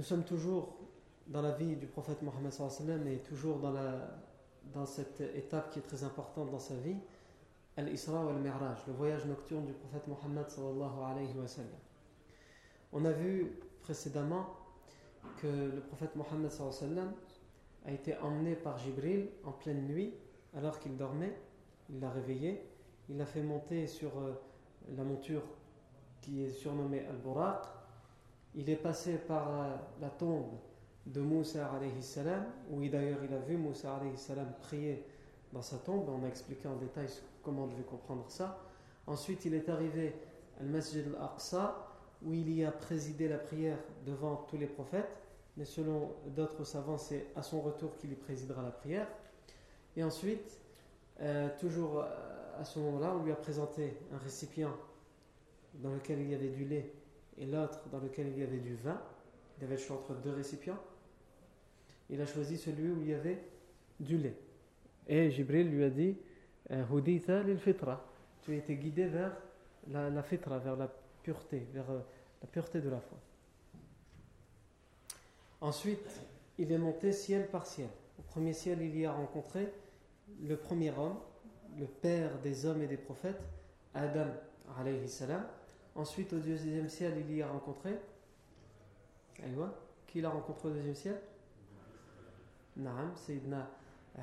Nous sommes toujours dans la vie du prophète Mohammed et toujours dans, cette étape qui est très importante dans sa vie, Al-Isra wa al-Mi'raj, le voyage nocturne du prophète Mohammed On a vu précédemment que le prophète Mohammed a été emmené par Jibril en pleine nuit alors qu'il dormait, il l'a réveillé, il l'a fait monter sur euh, la monture qui est surnommée Al-Buraq, il est passé par euh, la tombe de Moussa alayhi salam, où d'ailleurs il a vu Moussa alayhi salam prier dans sa tombe. On a expliqué en détail comment on devait comprendre ça. Ensuite, il est arrivé al Masjid al-Aqsa, où il y a présidé la prière devant tous les prophètes. Mais selon d'autres savants, c'est à son retour qu'il y présidera la prière. Et ensuite, euh, toujours à ce moment-là, on lui a présenté un récipient dans lequel il y avait du lait et l'autre dans lequel il y avait du vin. Il avait le choix entre deux récipients. Il a choisi celui où il y avait du lait. Et Jibril lui a dit Hudita lil fitra. Tu as été guidé vers la, la fitra, vers la pureté, vers euh, la pureté de la foi. Ensuite, il est monté ciel par ciel. Au premier ciel, il y a rencontré le premier homme, le père des hommes et des prophètes, Adam alayhi. Ensuite, au deuxième ciel, il y a rencontré. Qui l'a rencontré au deuxième ciel? Naam, Sayyidina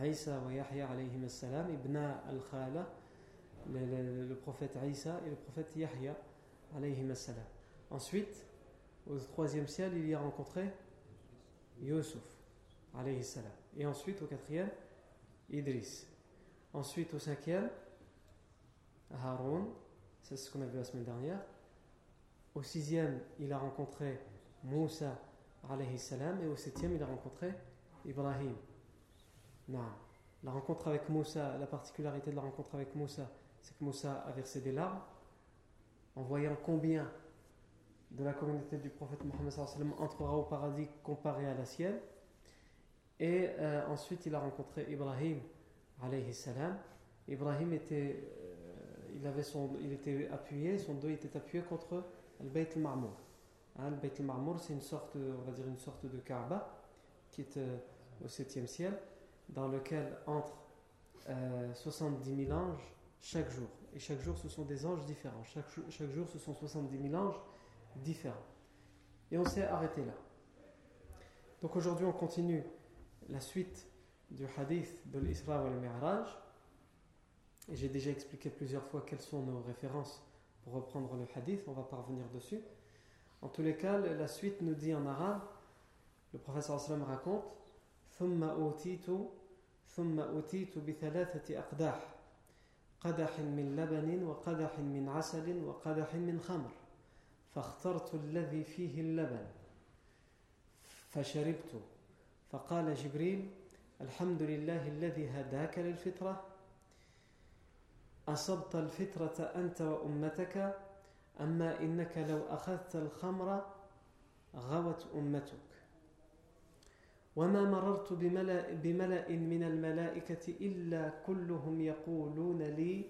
Isa wa Yahya alayhi salam, Ibna al-Khala, le, prophète Isa et le prophète Yahya alayhi salam. Ensuite, au troisième ciel, il y a rencontré Yusuf alayhi salam. Et ensuite, au quatrième, Idris. Ensuite, au cinquième, Haroun, c'est ce qu'on a vu la semaine dernière. Au sixième, il a rencontré Moussa alayhi et au septième, il a rencontré Ibrahim. Non. La rencontre avec Moussa, la particularité de la rencontre avec Moussa, c'est que Moussa a versé des larmes en voyant combien de la communauté du prophète Mohammed entrera au paradis comparé à la sienne. Et euh, ensuite, il a rencontré Ibrahim alayhi. Ibrahim euh, était appuyé, son dos était appuyé contre le Beit al-Marmour. Hein, le Beit al-Marmour, c'est une sorte, on va dire une sorte de Kaaba qui est euh, au septième ciel, dans lequel entrent 70 000 anges chaque jour. Et chaque jour, ce sont des anges différents. Chaque, chaque jour, ce sont 70 000 anges différents. Et on s'est arrêté là. Donc aujourd'hui, on continue la suite du hadith de l'Isra ou al-Mi'raj. Et j'ai déjà expliqué plusieurs fois quelles sont nos références pour reprendre le hadith, on va parvenir dessus. En tous les cas, la suite nous dit en arabe, le professeur sallam raconte ثم أوتيت ثم أوتيت بثلاثة أقداح قدح من لبن وقدح من عسل وقدح من خمر فاخترت الذي فيه اللبن فشربت فقال جبريل الحمد لله الذي هداك للفطرة أصبت الفطرة أنت وأمتك أما إنك لو أخذت الخمر غوت أمتك وما مررت بملأ, بملأ من الملائكة إلا كلهم يقولون لي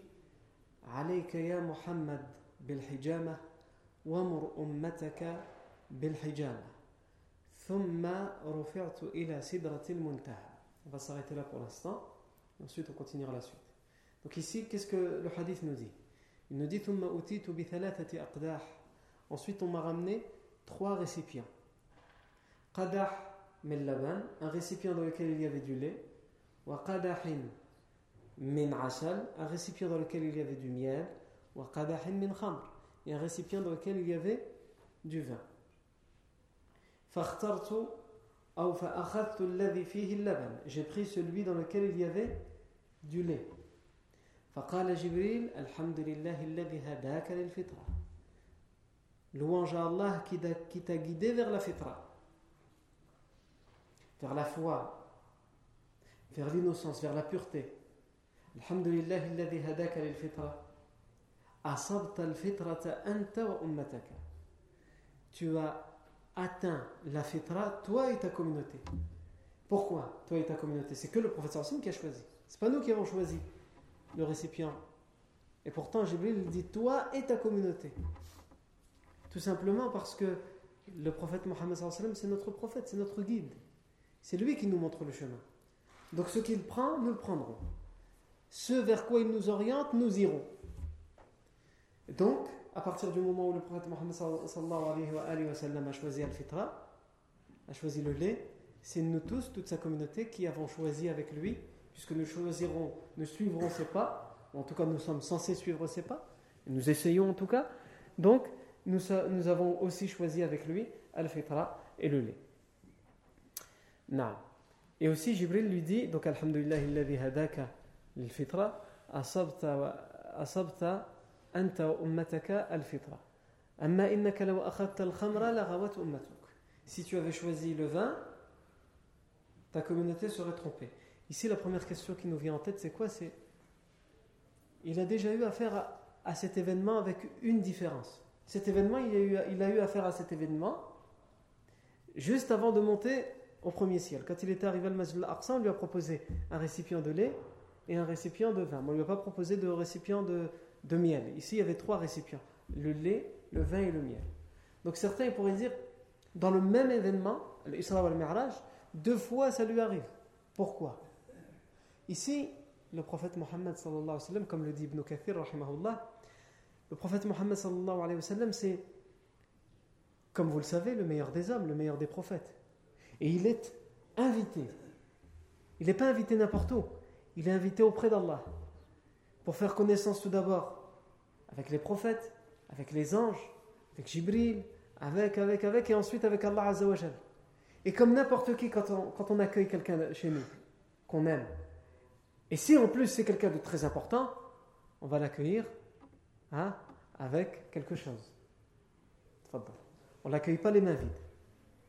عليك يا محمد بالحجامة ومر أمتك بالحجامة ثم رفعت إلى سدرة المنتهى. Ensuite, on continuera la suite. Donc ici, qu'est-ce que le hadith nous dit? Il nous dit Ensuite, on m'a ramené trois récipients. Qadah min un récipient dans lequel il y avait du lait. Wa qadahin min un récipient dans lequel il y avait du miel. Wa qadahin min et un récipient dans lequel il y avait du vin. Fakhtartu ou fa'akhadtu alladhi fihi laban. J'ai pris celui dans lequel il y avait du lait. فقال جبريل الحمد لله الذي هداك للفطرة. Louange à Allah qui t'a guidé vers la fitra, vers la foi, vers l'innocence, vers la pureté. Alhamdulillah alladhi hadaka lil fitra. Asabta al fitrata anta wa ummataka. Tu as atteint la fitra, toi et ta communauté. Pourquoi toi et ta communauté C'est que le prophète sallam qui a choisi. C'est pas nous qui avons choisi le récipient. Et pourtant, Jibril dit toi et ta communauté. Tout simplement parce que le prophète Mohammed c'est notre prophète, c'est notre guide. C'est lui qui nous montre le chemin. Donc ce qu'il prend, nous le prendrons. Ce vers quoi il nous oriente, nous irons. Donc, à partir du moment où le prophète Mohammed a choisi Al-Fitra, a choisi le lait, c'est nous tous, toute sa communauté, qui avons choisi avec lui, puisque nous choisirons, nous suivrons ses pas, en tout cas nous sommes censés suivre ses pas, nous essayons en tout cas. Donc, nous, avons aussi choisi avec lui Al-Fitra et le lait. Et aussi Jibril lui dit, donc Alhamdulillah alladhi hadaka lil-fitra, asabta, anta ummataka al-fitra. Amma innaka law akhadta al-khamra. Si tu avais choisi le vin, ta communauté serait trompée. Ici, la première question qui nous vient en tête, c'est quoi? C'est il a déjà eu affaire à, cet événement avec une différence cet événement, il a, eu, affaire à cet événement juste avant de monter au premier ciel. Quand il était arrivé à Masjid al-Aqsa, on lui a proposé un récipient de lait et un récipient de vin. on ne lui a pas proposé de récipient de, miel. Ici, il y avait trois récipients le lait, le vin et le miel. Donc certains pourraient dire, dans le même événement, l'Isra al-Mi'raj, deux fois ça lui arrive. Pourquoi? Ici, le prophète Mohammed, comme le dit Ibn Kathir, le prophète Mohammed c'est, comme vous le savez, le meilleur des hommes, le meilleur des prophètes. Et il est invité. Il n'est pas invité n'importe où. Il est invité auprès d'Allah. Pour faire connaissance tout d'abord avec les prophètes, avec les anges, avec Jibril, avec, avec, avec, et ensuite avec Allah Azzawajal. Et comme n'importe qui, quand on, quand on accueille quelqu'un chez nous, qu'on aime, et si en plus c'est quelqu'un de très important, on va l'accueillir Hein, avec quelque chose. On l'accueille pas les mains vides.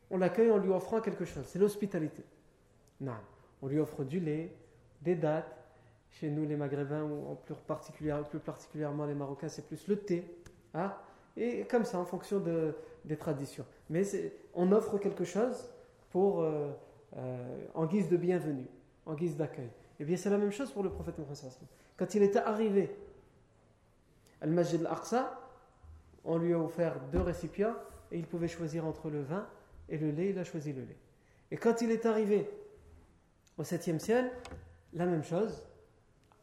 On l'accueille en lui offrant quelque chose. C'est l'hospitalité. On lui offre du lait, des dates. Chez nous, les Maghrébins, ou plus, particulièrement, les Marocains, c'est plus le thé. Hein, et comme ça, en fonction de, des traditions. Mais on offre quelque chose pour, euh, euh, en guise de bienvenue, en guise d'accueil. Eh bien, c'est la même chose pour le prophète Mohammed. Quand il était arrivé Al-Majid al-Aqsa, on lui a offert deux récipients et il pouvait choisir entre le vin et le lait. Il a choisi le lait. Et quand il est arrivé au septième ciel, la même chose,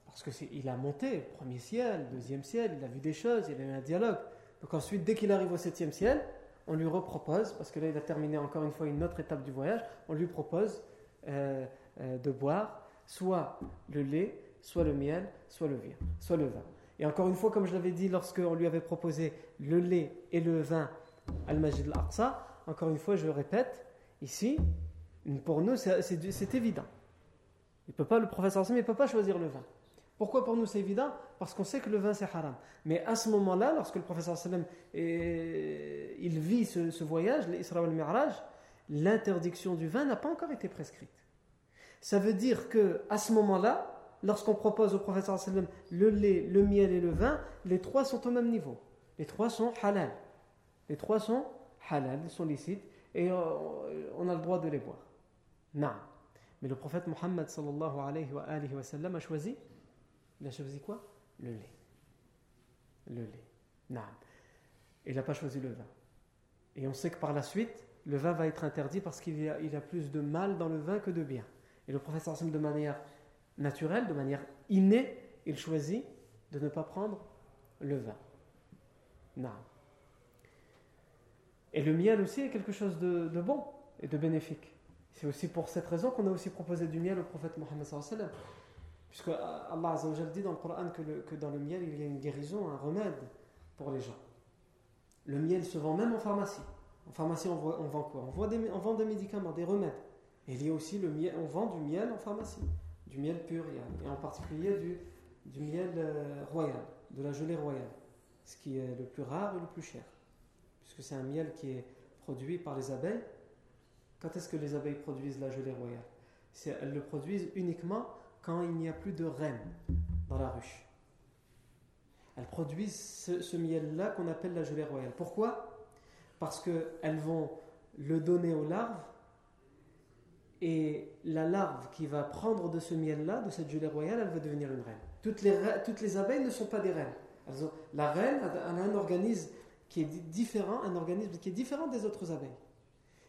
parce qu'il a monté, premier ciel, deuxième ciel, il a vu des choses, il a eu un dialogue. Donc ensuite, dès qu'il arrive au septième ciel, on lui repropose, parce que là il a terminé encore une fois une autre étape du voyage, on lui propose euh, euh, de boire soit le lait, soit le miel, soit le vin, soit le vin. Et encore une fois, comme je l'avais dit lorsqu'on lui avait proposé le lait et le vin Al-Majid al-Aqsa, encore une fois, je le répète, ici, pour nous, c'est évident. Il pas, le professeur il ne peut pas choisir le vin. Pourquoi pour nous c'est évident? Parce qu'on sait que le vin c'est haram. Mais à ce moment-là, lorsque le professeur sallam il vit ce, voyage, l'Isra al-Mi'raj, l'interdiction du vin n'a pas encore été prescrite. Ça veut dire que à ce moment-là, lorsqu'on propose au professeur le lait, le miel et le vin, les trois sont au même niveau. Les trois sont halal. Les trois sont halal, sont licites, et euh, on a le droit de les boire. Non. Mais le prophète Mohammed sallallahu alayhi wa, a choisi Il a choisi quoi? Le lait. Le lait. Non. Il n'a pas choisi le vin. Et on sait que par la suite, le vin va être interdit parce qu'il y, a plus de mal dans le vin que de bien. Et le sallam de manière naturelle, de manière innée, il choisit de ne pas prendre le vin. Non. Et le miel aussi est quelque chose de, bon et de bénéfique. C'est aussi pour cette raison qu'on a aussi proposé du miel au prophète Mohammed sallam. Puisque Allah dit dans le Coran que, dans le miel il y a une guérison, un remède pour les gens. Le miel se vend même en pharmacie. En pharmacie, on, vend quoi? On vend, des, on vend, des, médicaments, des remèdes. Et il y a aussi le miel, on vend du miel en pharmacie. Du miel pur, et en particulier du, du miel euh, royal, de la gelée royale. Ce qui est le plus rare et le plus cher. Puisque c'est un miel qui est produit par les abeilles quand est-ce que les abeilles produisent la gelée royale? Elles le produisent uniquement quand il n'y a plus de reine dans la ruche. Elles produisent ce, miel-là qu'on appelle la gelée royale. Pourquoi? Parce qu'elles vont le donner aux larves et la larve qui va prendre de ce miel-là, de cette gelée royale, elle va devenir une reine. Toutes les, toutes les abeilles ne sont pas des reines. la reine a un organisme qui est différent, un organisme qui est différent des autres abeilles.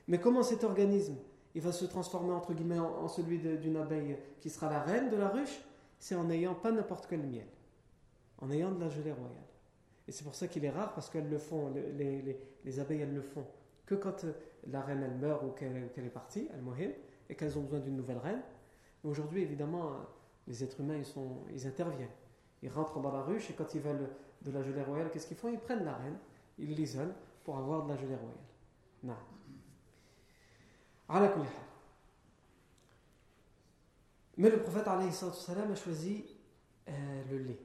Mais comment cet organisme il va se transformer entre guillemets en, celui d'une abeille qui sera la reine de la ruche? C'est en n'ayant pas n'importe quel miel, en ayant de la gelée royale. Et c'est pour ça qu'il est rare parce qu'elles le font, les, les, abeilles elles le font que quand euh, la reine elle meurt ou qu'elle est partie, elle mourit, et qu'elles ont besoin d'une nouvelle reine. Aujourd'hui évidemment, les êtres humains ils, sont, ils interviennent. Ils rentrent dans la ruche et quand ils veulent de la gelée royale, qu'est-ce qu'ils font? Ils prennent la reine, ils l'isolent pour avoir de la gelée royale. Non. Mais le prophète a choisi euh, le lait.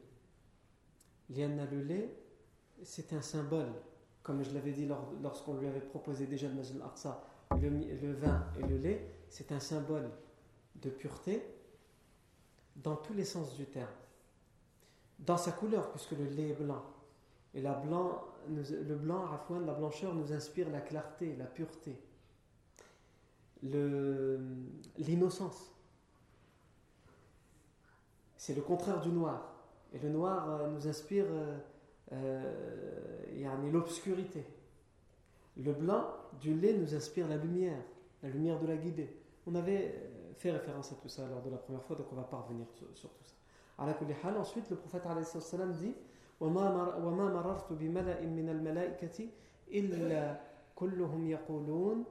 Le lait, c'est un symbole, comme je l'avais dit lorsqu'on lui avait proposé déjà le Masjid al-Aqsa, le, vin et le lait, c'est un symbole de pureté dans tous les sens du terme. Dans sa couleur, puisque le lait est blanc. Et la blanc, le blanc, la blancheur nous inspire la clarté, la pureté l'innocence. C'est le contraire du noir. Et le noir euh, nous inspire euh, euh, l'obscurité. Le blanc du lait nous inspire la lumière, la lumière de la guidée. On avait fait référence à tout ça lors de la première fois, donc on va pas revenir sur, tout ça. Ensuite, le prophète dit وما مررت بملأ من الملائكة إلا كلهم يقولون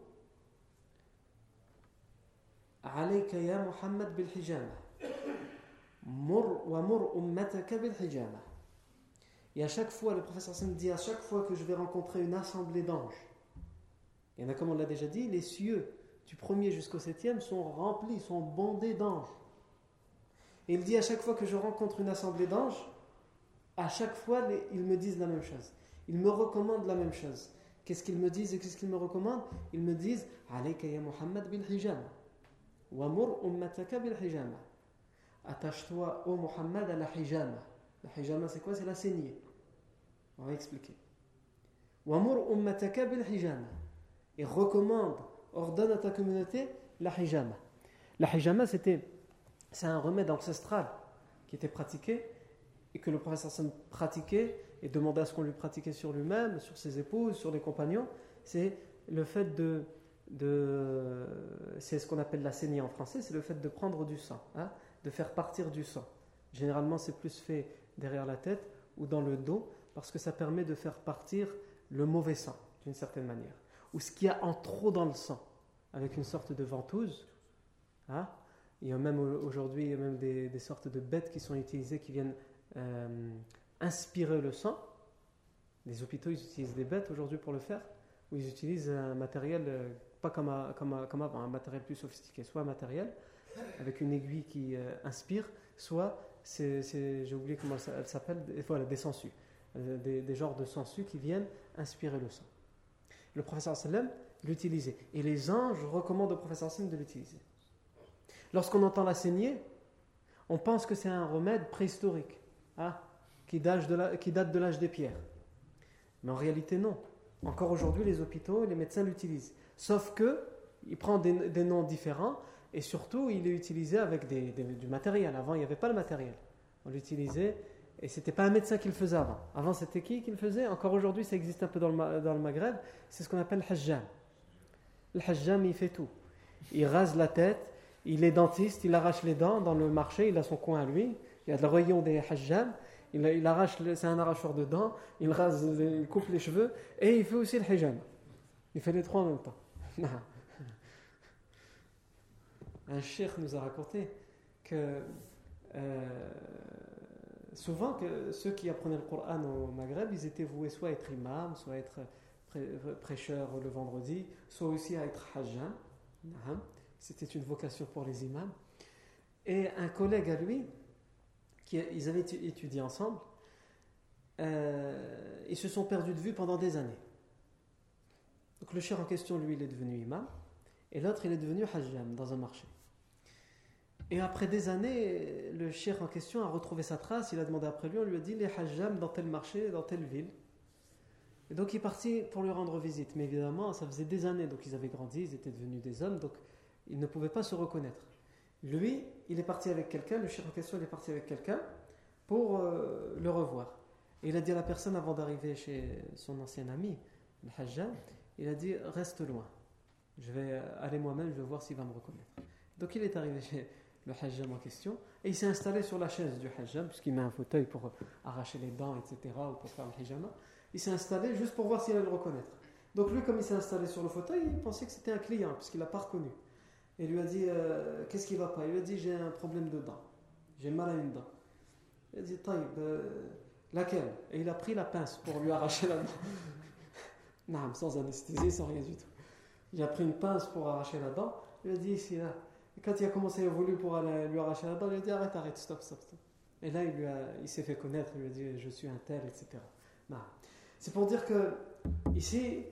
عليك يا محمد بالحجامة مر ومر أمتك بالحجامة Et à chaque fois, le professeur Hassan dit à chaque fois que je vais rencontrer une assemblée d'anges, il y en a comme on l'a déjà dit, les cieux du premier jusqu'au septième sont remplis, sont bondés d'anges. Et il dit à chaque fois que je rencontre une assemblée d'anges, à chaque fois, ils me disent la même chose. Ils me recommandent la même chose. Qu'est-ce qu'ils me disent et qu'est-ce qu'ils me recommandent? Ils me disent Alayka ya Muhammad bil hijama. Wamur ummataka bil hijama. Attache-toi au Muhammad à la hijama. La hijama, c'est quoi? C'est la saignée. On va expliquer. Wamur ummataka bil hijama. Et recommande, ordonne à ta communauté la hijama. La hijama, c'était, c'est un remède ancestral qui était pratiqué et que le prophète pratiquait et demandait à ce qu'on lui pratiquait sur lui-même, sur ses épouses, sur les compagnons. C'est le fait de de, c'est ce qu'on appelle la saignée en français, c'est le fait de prendre du sang, hein, de faire partir du sang. Généralement, c'est plus fait derrière la tête ou dans le dos, parce que ça permet de faire partir le mauvais sang, d'une certaine manière. Ou ce qu'il y a en trop dans le sang, avec une sorte de ventouse. Hein. Il y a même aujourd'hui, même des, sortes de bêtes qui sont utilisées, qui viennent euh, inspirer le sang. Les hôpitaux, ils utilisent des bêtes aujourd'hui pour le faire, ou ils utilisent un matériel euh, pas comme, comme, comme avant, un matériel plus sophistiqué, soit un matériel avec une aiguille qui euh, inspire, soit, j'ai oublié comment elle s'appelle, des sangsues, euh, des, des, genres de sangsues qui viennent inspirer le sang. Le professeur sallam l'utilisait, et les anges recommandent au professeur sallam de l'utiliser. Lorsqu'on entend la saignée, on pense que c'est un remède préhistorique, hein, qui, date de l'âge des pierres. Mais en réalité, non. Encore aujourd'hui, les hôpitaux, les médecins l'utilisent. Sauf que il prend des, noms différents, Et surtout, il est utilisé avec du matériel. Avant, il n'y avait pas le matériel. On l'utilisait et c'était pas un médecin qui le faisait avant. Avant, c'était qui qui le faisait? Encore aujourd'hui, ça existe un peu dans le, Maghreb. C'est ce qu'on appelle le hajjam. Le hajjam, il fait tout. Il rase la tête, il est dentiste, il arrache les dents dans le marché, il a son coin à lui. Il y a le rayon des hajjam. Il, arrache, c'est un arracheur de dents, il rase, il coupe les cheveux et il fait aussi le hajjam. Il fait les trois en même temps. un cheikh nous a raconté que euh, souvent que ceux qui apprenaient le Coran au Maghreb, ils étaient voués soit à être imam, soit à être prêcheur le vendredi, soit aussi à être hajjan. C'était une vocation pour les imams. Et un collègue à lui, ils avaient étudié ensemble, euh, ils se sont perdus de vue pendant des années. Donc le cher en question, lui, il est devenu imam, et l'autre, il est devenu hajjam dans un marché. Et après des années, le cher en question a retrouvé sa trace, il a demandé après lui, on lui a dit les hajjam dans tel marché, dans telle ville. Et donc il est parti pour lui rendre visite. Mais évidemment, ça faisait des années, donc ils avaient grandi, ils étaient devenus des hommes, donc ils ne pouvaient pas se reconnaître. Lui, il est parti avec quelqu'un, le cher en question, il est parti avec quelqu'un pour euh, le revoir. Et il a dit à la personne avant d'arriver chez son ancien ami, le hajjam, il a dit reste loin. Je vais aller moi-même, je vais voir s'il va me reconnaître. Donc il est arrivé chez le hajjam en question, et il s'est installé sur la chaise du hajjam, puisqu'il met un fauteuil pour arracher les dents, etc., ou pour faire le hijama. Il s'est installé juste pour voir s'il allait le reconnaître. Donc lui, comme il s'est installé sur le fauteuil, il pensait que c'était un client, puisqu'il l'a pas reconnu. Et lui a dit, euh, qu'est-ce qui va pas? Il lui a dit, j'ai un problème de dents. J'ai mal à une dent. Il a dit, taïb, euh, laquelle? Et il a pris la pince pour lui arracher la dent. non, sans anesthésie, sans rien du tout. Il a pris une pince pour arracher la dent. Il a dit, ici, là. Quand il a commencé à évoluer pour aller lui arracher la dent, il a dit arrête, arrête, stop, stop, stop. Et là, il, s'est fait connaître, il lui a dit je suis un tel, etc. C'est pour dire que, ici,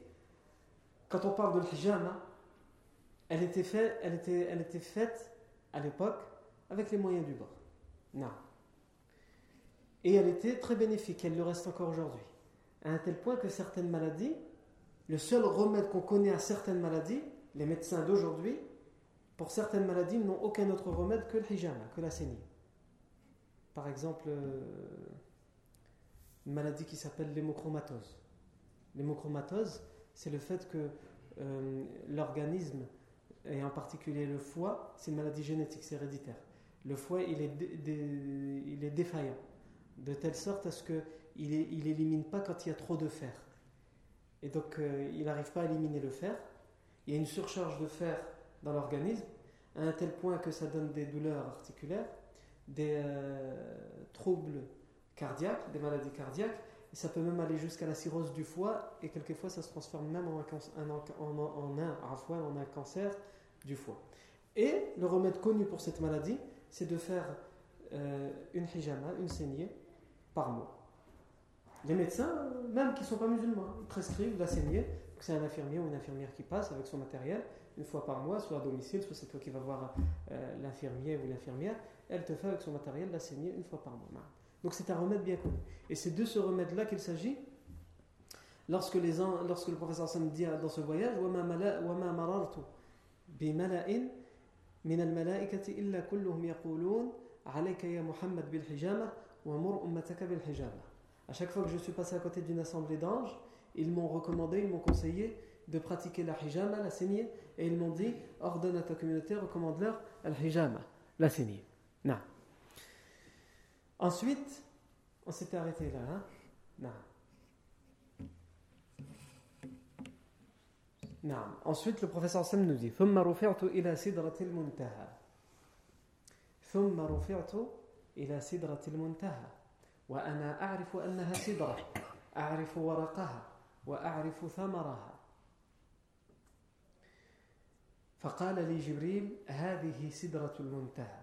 quand on parle de l'hijama, elle était, faite, elle, était, elle était faite à l'époque avec les moyens du bord. Non. Et elle était très bénéfique, elle le reste encore aujourd'hui. À un tel point que certaines maladies, le seul remède qu'on connaît à certaines maladies, les médecins d'aujourd'hui, pour certaines maladies, n'ont aucun autre remède que le hijama, que la saignée. Par exemple, euh, une maladie qui s'appelle l'hémochromatose. L'hémochromatose, c'est le fait que euh, l'organisme, et en particulier le foie, c'est une maladie génétique, c'est héréditaire. Le foie, il est, il est défaillant, de telle sorte à ce qu'il il élimine pas quand il y a trop de fer. Et donc, euh, il n'arrive pas à éliminer le fer. Il y a une surcharge de fer dans l'organisme, à un tel point que ça donne des douleurs articulaires, des euh, troubles cardiaques, des maladies cardiaques, et ça peut même aller jusqu'à la cirrhose du foie, et quelquefois ça se transforme même en un, en, en, un, cancer du foie. Et le remède connu pour cette maladie, c'est de faire euh, une hijama, une saignée, par mois. Les médecins, même qui ne sont pas musulmans, prescrivent la saignée, c'est un infirmier ou une infirmière qui passe avec son matériel, une fois par mois, soit à domicile, soit c'est toi qui vas voir euh, l'infirmier ou l'infirmière, elle te fait avec son matériel la saignée une fois par mois. Donc c'est un remède bien connu. Et c'est de ce remède-là qu'il s'agit lorsque, les, lorsque le professeur Sam dit dans ce voyage وَمَا مَرَرْتُ بِمَلَئٍ مِنَ الْمَلَائِكَةِ إِلَّا كُلُّهُمْ يَقُولُونَ عَلَيْكَ يَا مُحَمَّدْ بِالْحِجَامَةِ وَمُرْ أُمَّتَكَ بِالْحِجَامَةِ À chaque fois que je suis passé à côté d'une assemblée d'anges, ils m'ont recommandé, ils m'ont conseillé de pratiquer la hijama, la saignée, et ils m'ont dit ordonne à ta communauté, recommande-leur la hijama, la saignée. Non. Ensuite, on s'était arrêté là. Hein? Non. Non. Ensuite, le professeur Sam nous dit ثم رفعت إلى سدرة المنتهى ثم رفعت إلى سدرة المنتهى وأنا أعرف أنها سدرة أعرف ورقها وأعرف ثمرها فقال لي جبريل هذه سدرة المنتهى.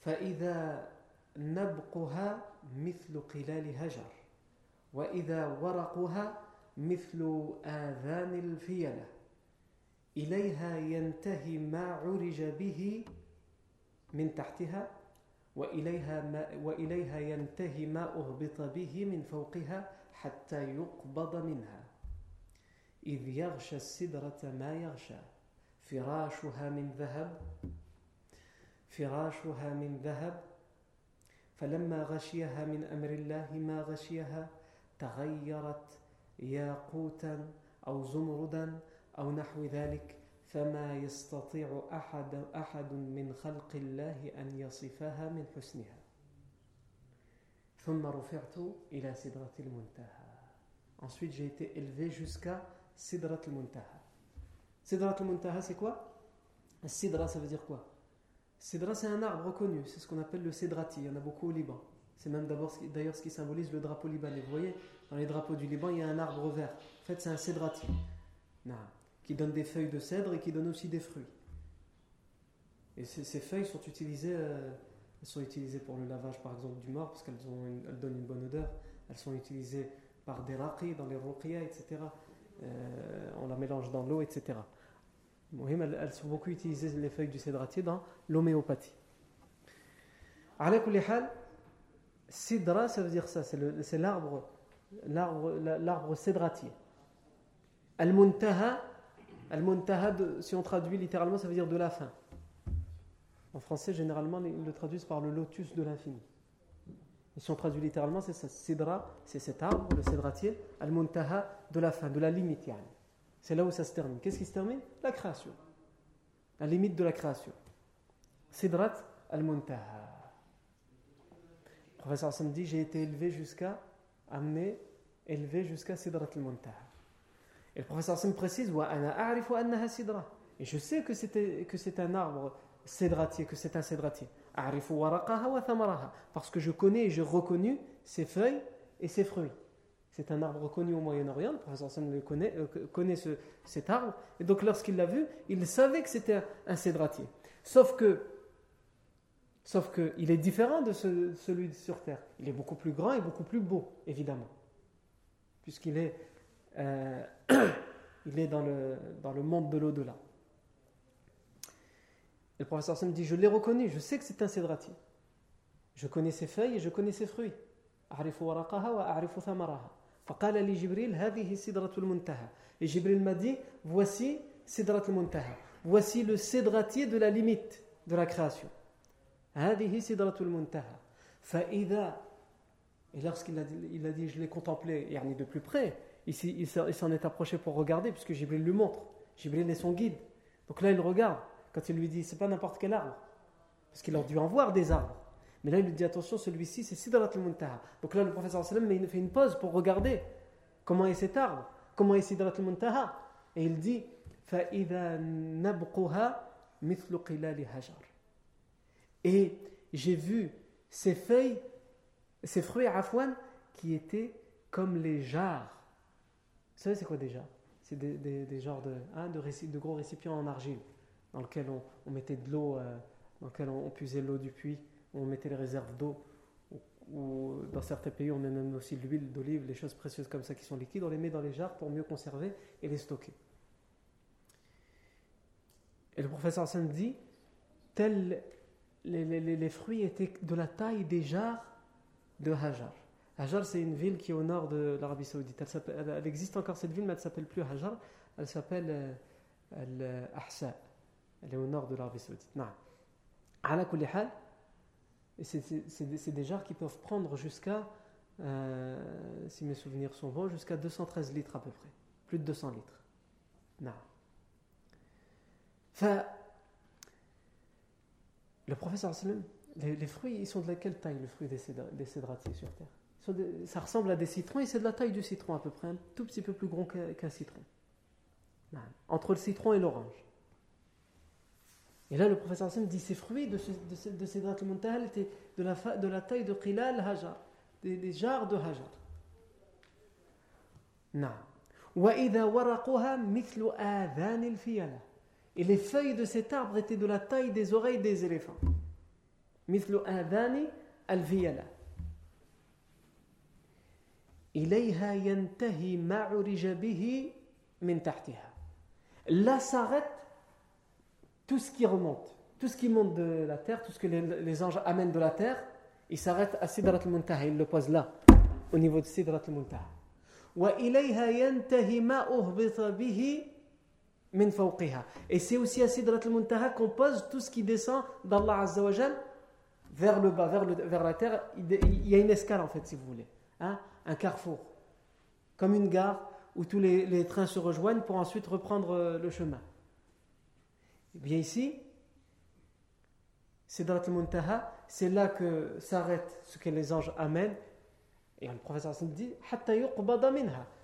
فإذا نبقها مثل قلال هجر وإذا ورقها مثل آذان الفيلة. إليها ينتهي ما عرج به من تحتها وإليها, ما وإليها ينتهي ما أهبط به من فوقها حتى يقبض منها. إذ يغشى السدرة ما يغشى. فراشها من ذهب فراشها من ذهب. فلما غشيها من أمر الله ما غشيها تغيرت ياقوتا أو زمردا أو نحو ذلك. فما يستطيع أحد, أحد من خلق الله أن يصفها من حسنها. ثم رفعت إلى سدرة المنتهى. Ensuite, j'ai été élevé jusqu'à Sidrat al-Muntaha. Sidrat al-Muntaha, c'est quoi? Sidra, ça veut dire quoi? Sidra, c'est un arbre reconnu. C'est ce qu'on appelle le Sidrati. Il y en a beaucoup au Liban. C'est même d'ailleurs ce qui symbolise le drapeau libanais. Vous voyez, dans les drapeaux du Liban, il y a un arbre vert. En fait, c'est un Sidrati. Qui donne des feuilles de cèdre et qui donne aussi des fruits. Et ces, feuilles sont utilisées, euh, elles sont utilisées pour le lavage, par exemple, du mort, parce qu'elles donnent une bonne odeur. Elles sont utilisées par des raqis, dans les ruqiyas, etc. Euh, on la mélange dans l'eau, etc. Elles sont beaucoup utilisées, les feuilles du cédratier, dans l'homéopathie. Sidra, ça veut dire ça, c'est l'arbre, l'arbre cédratier. Al-Muntaha, si on traduit littéralement, ça veut dire de la fin. En français, généralement, ils le traduisent par le lotus de l'infini. Et si on traduit littéralement, c'est ça. C'est cet arbre, le cédratier. Al-Muntaha, de la fin, de la limite. C'est là où ça se termine. Qu'est-ce qui se termine? La création. La limite de la création. Sidrat Al-Muntaha. Le professeur Hassan dit J'ai été élevé jusqu'à, amené, élevé jusqu'à Sidrat Al-Muntaha. Et le professeur Hassan précise Et je sais que c'est un arbre cédratier, que c'est un cédratier. Parce que je connais et j'ai reconnu ses feuilles et ses fruits. C'est un arbre reconnu au Moyen-Orient, le professeur Sam le connaît, euh, cet arbre, et donc lorsqu'il l'a vu, il savait que c'était un, cédratier. Sauf que, sauf que il est différent de celui sur Terre. Il est beaucoup plus grand et beaucoup plus beau, évidemment, puisqu'il est, euh, dans, le, dans le monde de l'au-delà. Le professeur Sam dit Je l'ai reconnu, je sais que c'est un cédratier. Je connais ses feuilles et je connais ses fruits. Et Jibril m'a dit Voici Sidrat al-Muntaha. Voici le cédratier de la limite de la création. هذه سدرة المنتهى فإذا Et lorsqu'il a, il a dit, je l'ai contemplé yani de plus près, il, il s'en est approché pour regarder, puisque Jibril lui montre. Jibril est son guide. Donc là, il regarde. Quand il lui dit, c'est pas n'importe quel arbre. Parce qu'il a dû en voir des arbres. Mais là, il lui dit attention, celui-ci, c'est Sidrat al-Muntaha. Donc là, le professeur sallam fait une pause pour regarder comment est cet arbre, comment est Sidrat al-Muntaha. Et il dit Et j'ai vu ces feuilles, ces fruits afwan qui étaient comme les jarres. Vous savez, c'est quoi des jarres? C'est des, des, des, genres de, hein, de, réci, de, gros récipients en argile dans lesquels on, on mettait de l'eau, euh, dans lequel on, on puisait l'eau du puits on mettait les réserves d'eau, ou, dans certains pays on met même aussi l'huile d'olive, les choses précieuses comme ça qui sont liquides, on les met dans les jarres pour mieux conserver et les stocker. Et le professeur Hassan dit, tels les, fruits étaient de la taille des jarres de Hajar. Hajar, c'est une ville qui est au nord de l'Arabie Saoudite. Elle, existe encore cette ville, mais elle ne s'appelle plus Hajar, elle s'appelle euh, Al-Ahsa. Elle est au nord de l'Arabie Saoudite. Non. C'est des jarres qui peuvent prendre jusqu'à, euh, si mes souvenirs sont bons, jusqu'à 213 litres à peu près. Plus de 200 litres. Non. Enfin, le professeur les, les, fruits, ils sont de quelle taille, le fruit des, cédratiers sur Terre? Ça ressemble à des citrons et c'est de la taille du citron à peu près, un tout petit peu plus grand qu'un citron. Non. Entre le citron et l'orange. Et là, le professeur Hassan dit ces fruits de, ce, de, ce, de ces dracs étaient de la, de la taille de Qilal Hajar, des, des jarres de Hajar. Non. Et les feuilles de cet arbre étaient de la taille des oreilles des éléphants. Là s'arrête tout ce qui remonte, tout ce qui monte de la terre, tout ce que les, anges amènent de la terre, il s'arrête à Sidrat al-Muntaha, il le pose là, au niveau de Sidrat al-Muntaha. Et c'est aussi à Sidrat al-Muntaha qu'on pose tout ce qui descend d'Allah Azza wa Jal vers le bas, vers, vers la terre. Il y a une escale en fait, si vous voulez. Hein? Un carrefour. Comme une gare où tous les, les, trains se rejoignent pour ensuite reprendre euh, le chemin. Et bien ici, Sidrat al-Muntaha, c'est là que s'arrête ce que les anges amènent. Et le professeur dit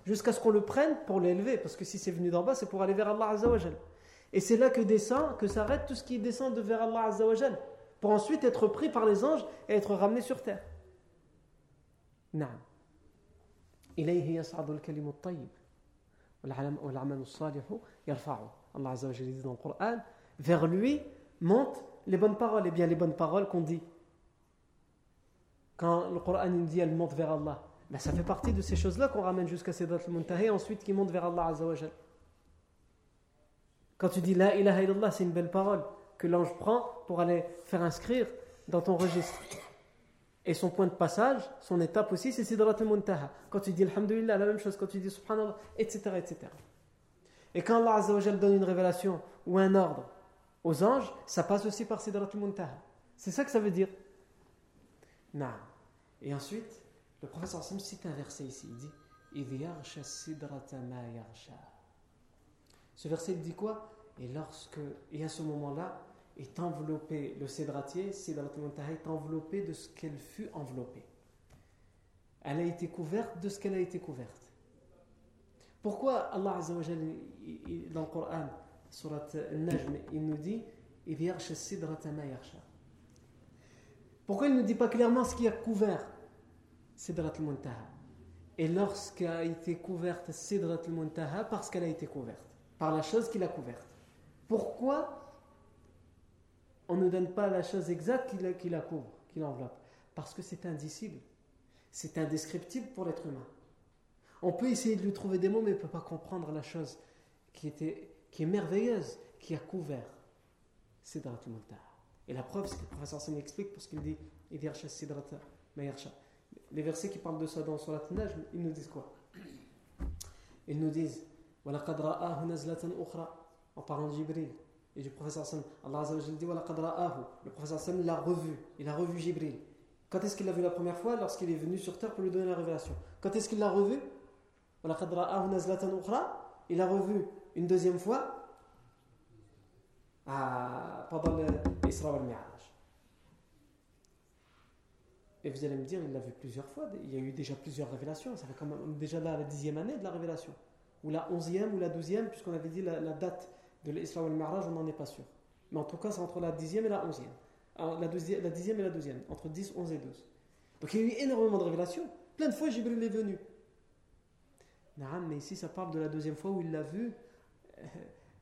jusqu'à ce qu'on le prenne pour l'élever. Parce que si c'est venu d'en bas, c'est pour aller vers Allah Azzawajal. Et c'est là que descend, que s'arrête tout ce qui descend de vers Allah Azzawajal. Pour ensuite être pris par les anges et être ramené sur terre. نعم إليه يصعد الكلم الطيب والعمل الصالح يرفعه Allah Azza wa dit dans le Coran vers lui montent les bonnes paroles et bien les bonnes paroles qu'on dit quand le Coran nous dit elle monte vers Allah ben, ça fait partie de ces choses-là qu'on ramène jusqu'à Sidat al-Muntaha et ensuite qui monte vers Allah Azza wa quand tu dis La ilaha illallah c'est une belle parole que l'ange prend pour aller faire inscrire dans ton registre et son point de passage, son étape aussi, c'est Sidrat al-Muntaha. Quand tu dis Alhamdulillah, la même chose. Quand tu dis Subhanallah, etc. etc. Et quand Allah Azza donne une révélation ou un ordre aux anges, ça passe aussi par Sidrat al-Muntaha. C'est ça que ça veut dire. Na. Et ensuite, le professeur Sam cite un verset ici. Il dit Ce verset dit quoi? Et lorsque, et à ce moment-là, est enveloppé, le cédratier, Sidrat Muntaha est enveloppé de ce qu'elle fut enveloppée. Elle a été couverte de ce qu'elle a été couverte. Pourquoi Allah Azza wa dans le Coran, surat Al-Najm, il nous dit Pourquoi il ne dit pas clairement ce qui a couvert Sidrat al-Muntaha? Et lorsqu'a été couverte Sidrat al-Muntaha, parce qu'elle a été couverte, par la chose qu'il a couverte. Pourquoi on ne donne pas la chose exacte qui la, couvre, qui l'enveloppe? Parce que c'est indicible. C'est indescriptible pour l'être humain. On peut essayer de lui trouver des mots, mais il ne peut pas comprendre la chose qui, était, qui est merveilleuse, qui a couvert Sidrat Muntaha. Et la preuve, c'est que le professeur Sam explique, parce qu'il dit Sidrata Les versets qui parlent de ça dans Surat Naj, ils nous disent quoi? Ils nous disent en parlant de Jibril et du professeur Sam. Allah dit Le professeur Sam l'a revu. Il a revu Jibril. Quand est-ce qu'il l'a vu la première fois? Lorsqu'il est venu sur terre pour lui donner la révélation. Quand est-ce qu'il l'a revu? Il l'a revu une deuxième fois pendant l'Isra al-Mi'raj. Et vous allez me dire, il l'a vu plusieurs fois. Il y a eu déjà plusieurs révélations. Ça fait quand même déjà là la dixième année de la révélation. Ou la onzième ou la douzième, puisqu'on avait dit la, date de l'Isra le Mi'raj, on n'en est pas sûr. Mais en tout cas, c'est entre la dixième et la onzième. La, la dixième et la douzième, entre 10, 11 et 12. Donc il y a eu énormément de révélations. Plein de fois, Jibril est venu. mais ici, ça parle de la deuxième fois où il l'a vu. Euh,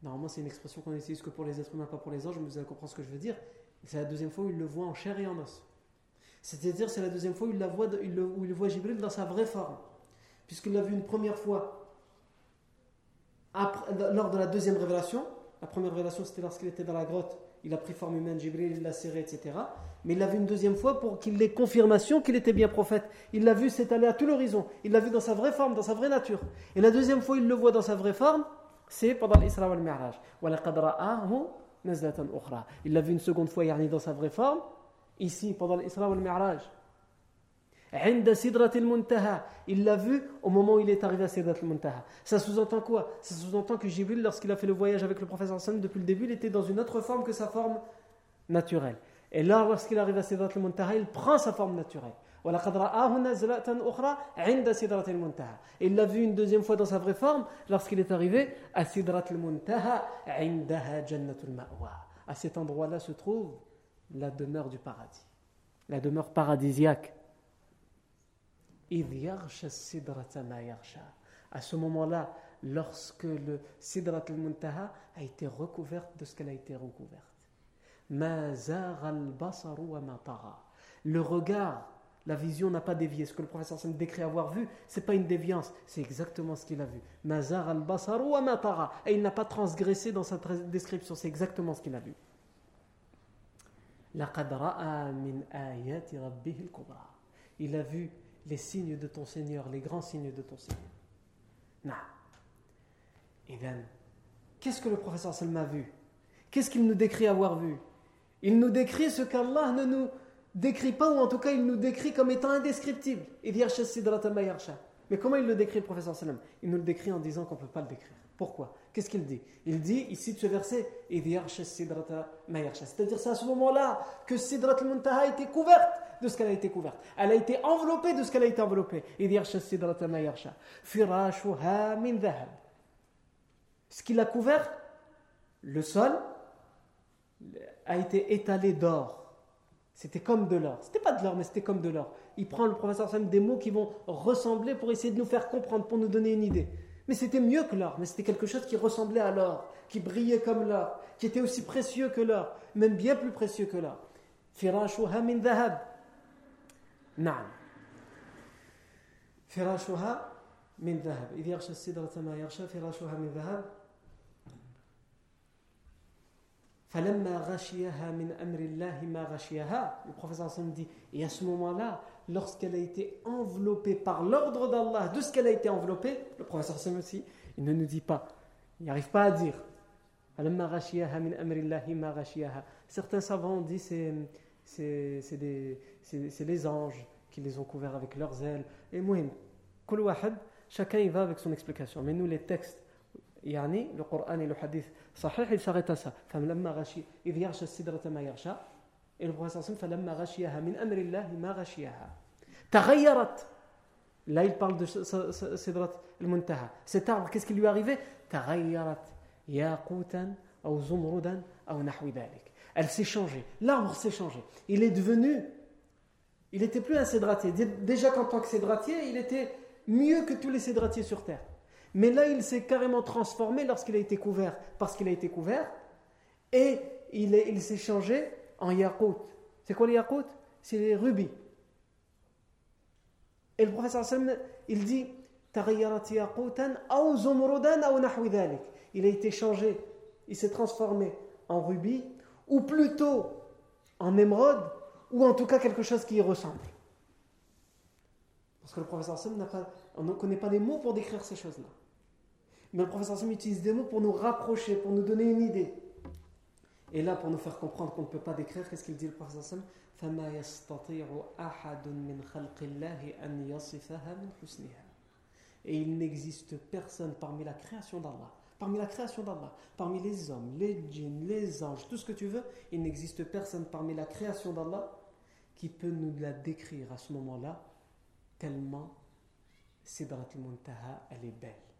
normalement, c'est une expression qu'on utilise que pour les êtres humains, pas pour les anges, mais vous allez comprendre ce que je veux dire. C'est la deuxième fois où il le voit en chair et en os. C'est-à-dire, c'est la deuxième fois où il, la voit, il voit Jibril dans sa vraie forme. Puisqu'il l'a vu une première fois lors de la deuxième révélation, la première révélation c'était lorsqu'il était dans la grotte, il a pris forme humaine, Jibril, il l'a serré, etc. Mais il l'a vu une deuxième fois pour qu'il ait confirmation qu'il était bien prophète. Il l'a vu s'étaler à tout l'horizon. Il l'a vu dans sa vraie forme, dans sa vraie nature. Et la deuxième fois, il le voit dans sa vraie forme, c'est pendant l'Isra wal Mi'raj. Il l'a vu une seconde fois, dans sa vraie forme, ici, pendant l'Isra wal Mi'raj. Il l'a vu au moment où il est arrivé à Sidrat al-Muntaha. Ça sous-entend quoi? Ça sous-entend que Jibril, lorsqu'il a fait le voyage avec le professeur Hassan, depuis le début, il était dans une autre forme que sa forme naturelle. Et là, lorsqu'il arrive à Sidrat al-Muntaha, il prend sa forme naturelle. Il l'a vu une deuxième fois dans sa vraie forme lorsqu'il est arrivé à Sidrat al-Muntaha. À cet endroit-là se trouve la demeure du paradis, la demeure paradisiaque. À ce moment-là, lorsque le Sidrat al-Muntaha a été recouverte de ce qu'elle a été recouverte. Le regard, la vision n'a pas dévié. Ce que le professeur Sam décrit avoir vu, ce n'est pas une déviance, c'est exactement ce qu'il a vu. Et il n'a pas transgressé dans sa description, c'est exactement ce qu'il a vu. Il a vu les signes de ton Seigneur, les grands signes de ton Seigneur. Non. qu'est-ce que le professeur Sallam a vu? Qu'est-ce qu'il nous décrit avoir vu? Il nous décrit ce qu'Allah ne nous décrit pas, ou en tout cas il nous décrit comme étant indescriptible. Mais comment il le décrit le professeur Sallam Il nous le décrit en disant qu'on ne peut pas le décrire. Pourquoi? Qu'est-ce qu'il dit? Il dit ici de ce verset C'est-à-dire c'est à ce moment-là que Sidrat al-Muntaha a été couverte de ce qu'elle a été couverte. Elle a été enveloppée de ce qu'elle a été enveloppée. Ce qu'il a couvert, le sol, a été étalé d'or. C'était comme de l'or. C'était pas de l'or, mais c'était comme de l'or. Il prend le professeur Sam des mots qui vont ressembler pour essayer de nous faire comprendre, pour nous donner une idée. Mais c'était mieux que l'or, mais c'était quelque chose qui ressemblait à l'or, qui brillait comme l'or, qui était aussi précieux que l'or, même bien plus précieux que l'or. Firashuha min dhahab. Naam. Firashuha min dhahab. Il yarsha sidrata ma firashuha min dhahab. Le professeur Hassan dit, et à ce moment-là, lorsqu'elle a été enveloppée par l'ordre d'Allah, de ce qu'elle a été enveloppée, le professeur Hassan aussi, il ne nous dit pas, il n'arrive pas à dire. Certains savants ont dit c'est c'est les anges qui les ont couverts avec leurs ailes. Et mouhim, chacun y va avec son explication. Mais nous, les textes, yani, le Coran et le Hadith, صحيح il s'arrête à ça فلما غشي إذ يغشى السدرة ما يغشى et le prophète صلى فلما غشيها من أمر الله ما غشيها تغيرت là il parle de Sidrat al-Muntaha cet arbre qu'est-ce qui lui est arrivé تغيرت ياقوتا أو زمردا أو نحو ذلك elle s'est changée l'arbre s'est changé il est devenu il était plus un cédratier déjà qu'en tant que cédratier il était mieux que tous les cédratiers sur terre mais là, il s'est carrément transformé lorsqu'il a été couvert, parce qu'il a été couvert, et il, s'est changé en yakout. C'est quoi les yakout? C'est les rubis. Et le professeur il dit il a été changé, il s'est transformé en rubis, ou plutôt en émeraude, ou en tout cas quelque chose qui y ressemble. Parce que le professeur Hassan n'a pas, on ne connaît pas les mots pour décrire ces choses-là. Mais le professeur Sam utilise des mots pour nous rapprocher, pour nous donner une idée. Et là, pour nous faire comprendre qu'on ne peut pas décrire, qu'est-ce qu'il dit le professeur Sam Et il n'existe personne parmi la création d'Allah, parmi la création d'Allah, parmi les hommes, les djinns, les anges, tout ce que tu veux, il n'existe personne parmi la création d'Allah qui peut nous la décrire à ce moment-là, tellement Sidrat al-Muntaha, elle est belle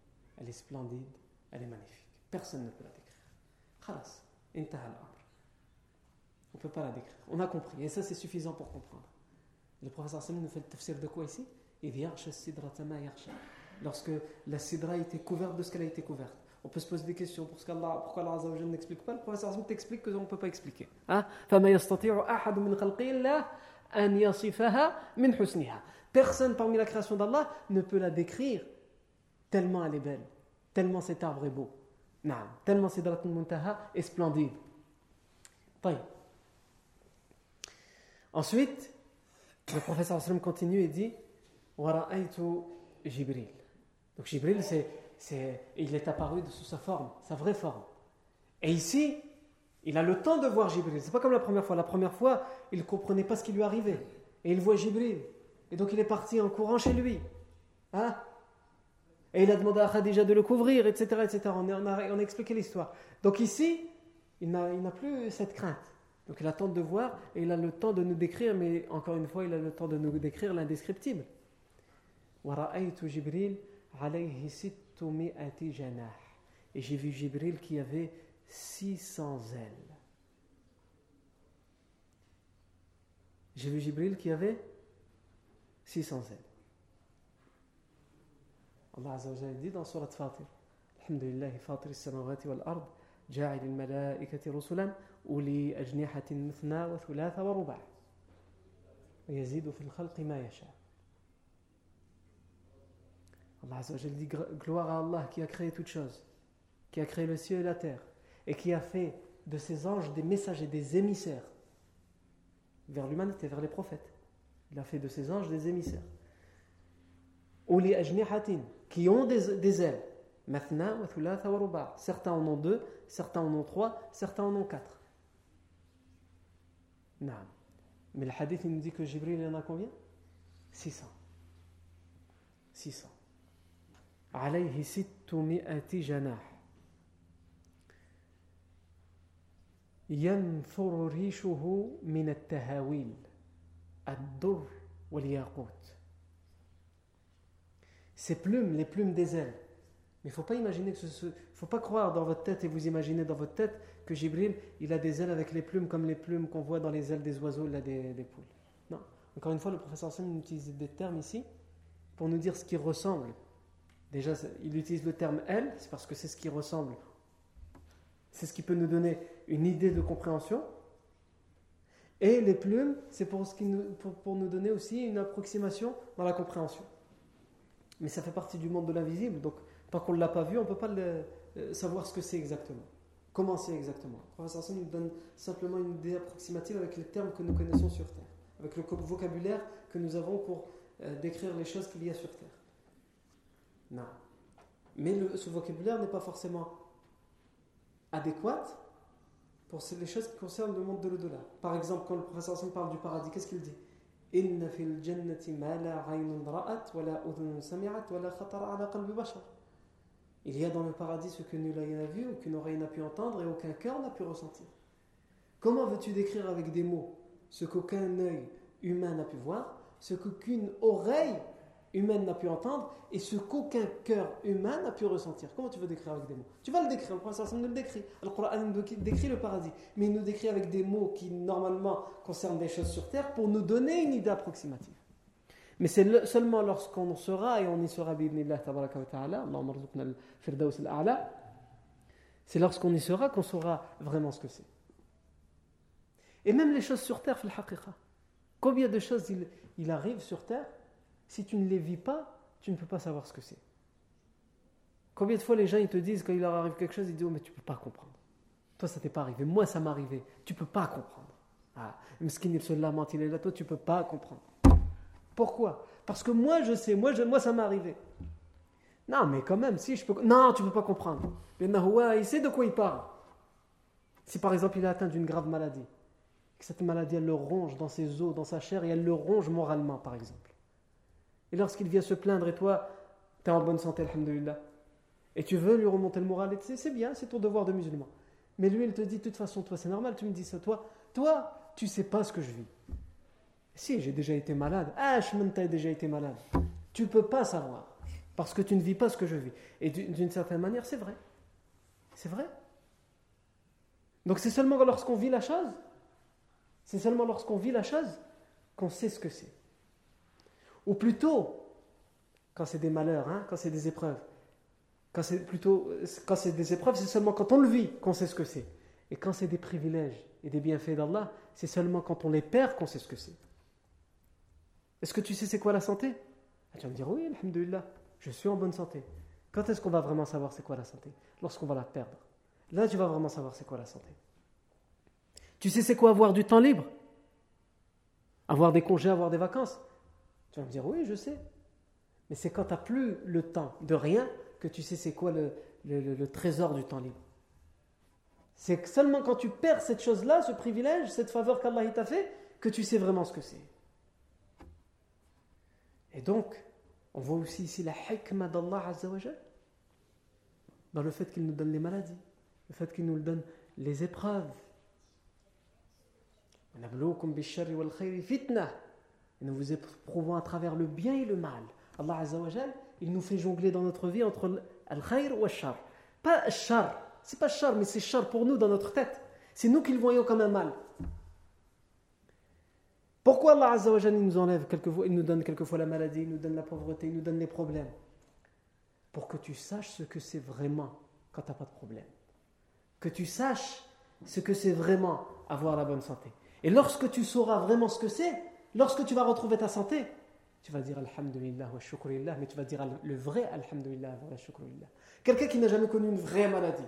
elle est splendide, elle est magnifique. Personne ne peut la décrire. Khalas, On ne peut pas la décrire. On a compris. Et ça, c'est suffisant pour comprendre. Le professeur Salim nous fait le tafsir de quoi ici? Lorsque la sidra a été couverte de ce qu'elle a été couverte. On peut se poser des questions. Pour ce pourquoi Allah n'explique pas? Le professeur Salim t'explique que on ne peut pas expliquer. Hein? Personne parmi la création d'Allah ne peut la décrire tellement elle est belle, tellement cet arbre est beau, tellement Sidrat al-Muntaha est splendide. Ensuite, le professeur sallam continue et dit Jibril. Donc Jibril, c'est, c'est, il est apparu sous sa forme, sa vraie forme. Et ici, il a le temps de voir Jibril. C'est pas comme la première fois. La première fois, il ne comprenait pas ce qui lui arrivait. Et il voit Jibril. Et donc il est parti en courant chez lui. Hein? Et il a demandé à Khadija de le couvrir, etc. etc. On, a, expliqué l'histoire. Donc ici, il n'a plus cette crainte. Donc il attend de voir et il a le temps de nous décrire, mais encore une fois, il a le temps de nous décrire l'indescriptible. Et j'ai vu Jibril qui avait 600 ailes. J'ai vu Jibril qui avait 600 ailes. Azza wa Jalla dit dans Surat Fatir Alhamdulillah, Fatir samawati wal ard جاعل الملائكة رسلا أولي أجنحة مثنى وثلاث ورباع ويزيد في الخلق ما يشاء Allah Azza wa Jalla dit gloire à Allah qui a créé toutes choses qui a créé le ciel et la terre et qui a fait de ses anges des messagers, des émissaires vers l'humanité, vers les prophètes. Il a fait de ses anges des émissaires. Les ajnihatin, qui ont des, ailes. Mathna wa thulatha wa ruba. Certains en ont deux, certains en ont trois, certains en ont quatre. Non. Mais le hadith il nous dit que Jibril il en a combien 600. 600. عليه ستمائة جناح ينثر ريشه من التهاويل الدر والياقوت ces plumes, les plumes des ailes. Mais il faut pas imaginer faut pas croire dans votre tête et vous imaginez dans votre tête que Jibril, il a des ailes avec les plumes comme les plumes qu'on voit dans les ailes des oiseaux, là, des, des poules. Non. Encore une fois, le professeur Sam utilise des termes ici pour nous dire ce qui ressemble. Déjà, il utilise le terme aile, c'est parce que c'est ce qui ressemble. C'est ce qui peut nous donner une idée de compréhension. Et les plumes, c'est pour nous donner aussi une approximation dans la compréhension mais ça fait partie du monde de l'invisible. Donc, tant qu'on ne l'a pas vu, on ne peut pas le, euh, savoir ce que c'est exactement. Comment c'est exactement Le professeur Hassan nous donne simplement une idée approximative avec les termes que nous connaissons sur Terre, avec le vocabulaire que nous avons pour euh, décrire les choses qu'il y a sur Terre. Non. Mais ce vocabulaire n'est pas forcément adéquat pour les choses qui concernent le monde de l'au-delà. Par exemple, quand le professeur Hassan parle du paradis, qu'est-ce qu'il dit? Il y a dans le paradis ce que nul n'a vu, aucune oreille n'a pu entendre et aucun cœur n'a pu ressentir. Comment veux-tu décrire avec des mots ce qu'aucun œil humain n'a pu voir, ce qu'aucune oreille humaine n'a pu entendre et ce qu'aucun cœur humain n'a pu ressentir. Comment tu veux décrire avec des mots? Tu vas le décrire, le prophète nous le décrit. Le Coran nous décrit le paradis, mais il nous décrit avec des mots qui normalement concernent des choses sur terre pour nous donner une idée approximative. Mais c'est seulement lorsqu'on sera, et on y sera, c'est lorsqu'on y sera qu'on saura vraiment ce que c'est. Et même les choses sur terre, combien de choses il arrive sur terre si tu ne les vis pas, tu ne peux pas savoir ce que c'est. Combien de fois les gens ils te disent quand il leur arrive quelque chose, ils disent oh mais tu peux pas comprendre. Toi ça t'est pas arrivé, moi ça m'est arrivé. Tu peux pas comprendre. Ah, Mskin il se lamente, il est là, toi tu peux pas comprendre. Pourquoi? Parce que moi je sais, moi, je, moi ça m'est arrivé. Non mais quand même, si je peux. Non, tu peux pas comprendre. Il sait de quoi il parle. Si par exemple il est atteint d'une grave maladie, que cette maladie elle le ronge dans ses os, dans sa chair et elle le ronge moralement par exemple. Et lorsqu'il vient se plaindre et toi, tu es en bonne santé, alhamdulillah, et tu veux lui remonter le moral, c'est bien, c'est ton devoir de musulman. Mais lui, il te dit, de toute façon, toi, c'est normal, tu me dis ça, toi, toi, tu sais pas ce que je vis. Si, j'ai déjà été malade. Ah, je déjà été malade. Tu peux pas savoir, parce que tu ne vis pas ce que je vis. Et d'une certaine manière, c'est vrai. C'est vrai. Donc c'est seulement lorsqu'on vit la chose, c'est seulement lorsqu'on vit la chose qu'on sait ce que c'est. Ou plutôt, quand c'est des malheurs, hein, quand c'est des épreuves. Quand c'est plutôt, quand c'est des épreuves, c'est seulement quand on le vit qu'on sait ce que c'est. Et quand c'est des privilèges et des bienfaits d'Allah, c'est seulement quand on les perd qu'on sait ce que c'est. Est-ce que tu sais c'est quoi la santé? Ah, Tu vas me dire oui, alhamdulillah, je suis en bonne santé. Quand est-ce qu'on va vraiment savoir c'est quoi la santé? Lorsqu'on va la perdre. Là, tu vas vraiment savoir c'est quoi la santé. Tu sais c'est quoi avoir du temps libre? Avoir des congés, avoir des vacances? Tu vas me dire, oui, je sais. Mais c'est quand tu n'as plus le temps de rien que tu sais c'est quoi le, le, trésor du temps libre. C'est seulement quand tu perds cette chose-là, ce privilège, cette faveur qu'Allah t'a fait, que tu sais vraiment ce que c'est. Et donc, on voit aussi ici la hikmah d'Allah Azzawajal dans le fait qu'il nous donne les maladies, le fait qu'il nous donne les épreuves. Et nous vous éprouvons à travers le bien et le mal. Allah Azzawajal, il nous fait jongler dans notre vie entre al-khayr ou al-shar. Pas al-shar, c'est pas shar, mais c'est shar pour nous dans notre tête. C'est nous qui le voyons comme un mal. Pourquoi Allah Azzawajal nous enlève quelquefois, il nous donne quelquefois la maladie, il nous donne la pauvreté, il nous donne les problèmes? Pour que tu saches ce que c'est vraiment quand tu n'as pas de problème. Que tu saches ce que c'est vraiment avoir la bonne santé. Et lorsque tu sauras vraiment ce que c'est, Lorsque tu vas retrouver ta santé, tu vas dire Alhamdulillah wa shukrillah, mais tu vas dire le vrai Alhamdulillah wa shukrillah. Quelqu'un qui n'a jamais connu une vraie maladie,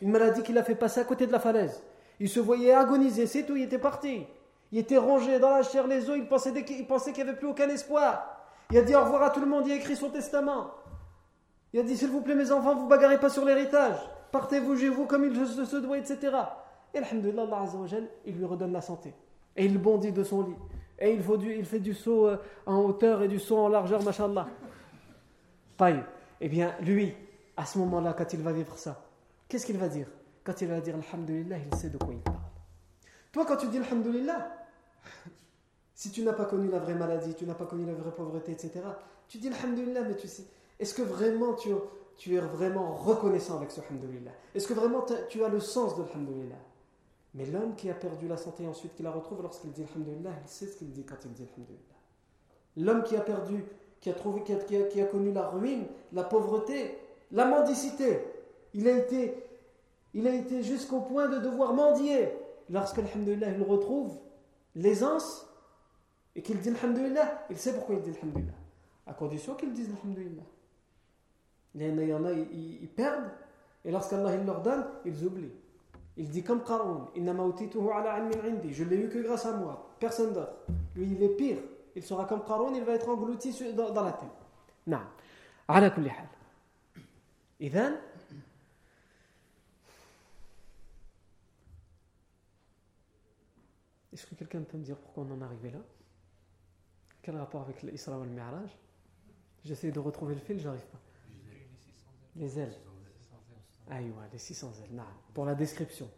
une maladie qui l'a fait passer à côté de la falaise. Il se voyait agoniser, c'est tout, il était parti. Il était rongé dans la chair, les os, il pensait qu'il n'y avait plus aucun espoir. Il a dit au revoir à tout le monde, il a écrit son testament. Il a dit, s'il vous plaît, mes enfants, vous bagarrez pas sur l'héritage. Partez, vous vous comme il se, doit, etc. Et alhamdulillah, Allah il lui redonne la santé. Et il bondit de son lit. Et il, fait du saut euh, en hauteur et du saut en largeur, mashallah. Paille. Eh bien, lui, à ce moment-là, quand il va vivre ça, qu'est-ce qu'il va dire? Quand il va dire Alhamdulillah, il sait de quoi il parle. Toi, quand tu dis Alhamdulillah, si tu n'as pas connu la vraie maladie, tu n'as pas connu la vraie pauvreté, etc., tu dis Alhamdulillah, mais tu sais, est-ce que vraiment tu, tu, es vraiment reconnaissant avec ce Alhamdulillah? Est-ce que vraiment tu as le sens de Alhamdulillah? Mais l'homme qui a perdu la santé ensuite, qui la retrouve lorsqu'il dit Alhamdulillah, il sait ce qu'il dit quand il dit Alhamdulillah. L'homme qui a perdu, qui a, trouvé, qui a, qui a connu la ruine, la pauvreté, la mendicité, il a été, il a été jusqu'au point de devoir mendier. Lorsque, Alhamdulillah, il retrouve l'aisance et qu'il dit Alhamdulillah, il sait pourquoi il dit Alhamdulillah. À condition qu'il dise Alhamdulillah. Il y en a, ils, perdent, et lorsqu'Allah il leur donne, ils oublient. Il dit comme Qarun, je l'ai eu que grâce à moi, personne d'autre. Lui, il est pire. Il sera comme Qarun, il va être englouti dans, dans la terre. Non. على كل حال. إذن Est-ce que quelqu'un peut me dire pourquoi on en est arrivé là Quel rapport avec l'Isra ou le Mi'raj J'essaie de retrouver le fil, j'arrive pas. Les ailes. Ah, les 600 ailes. Pour la description.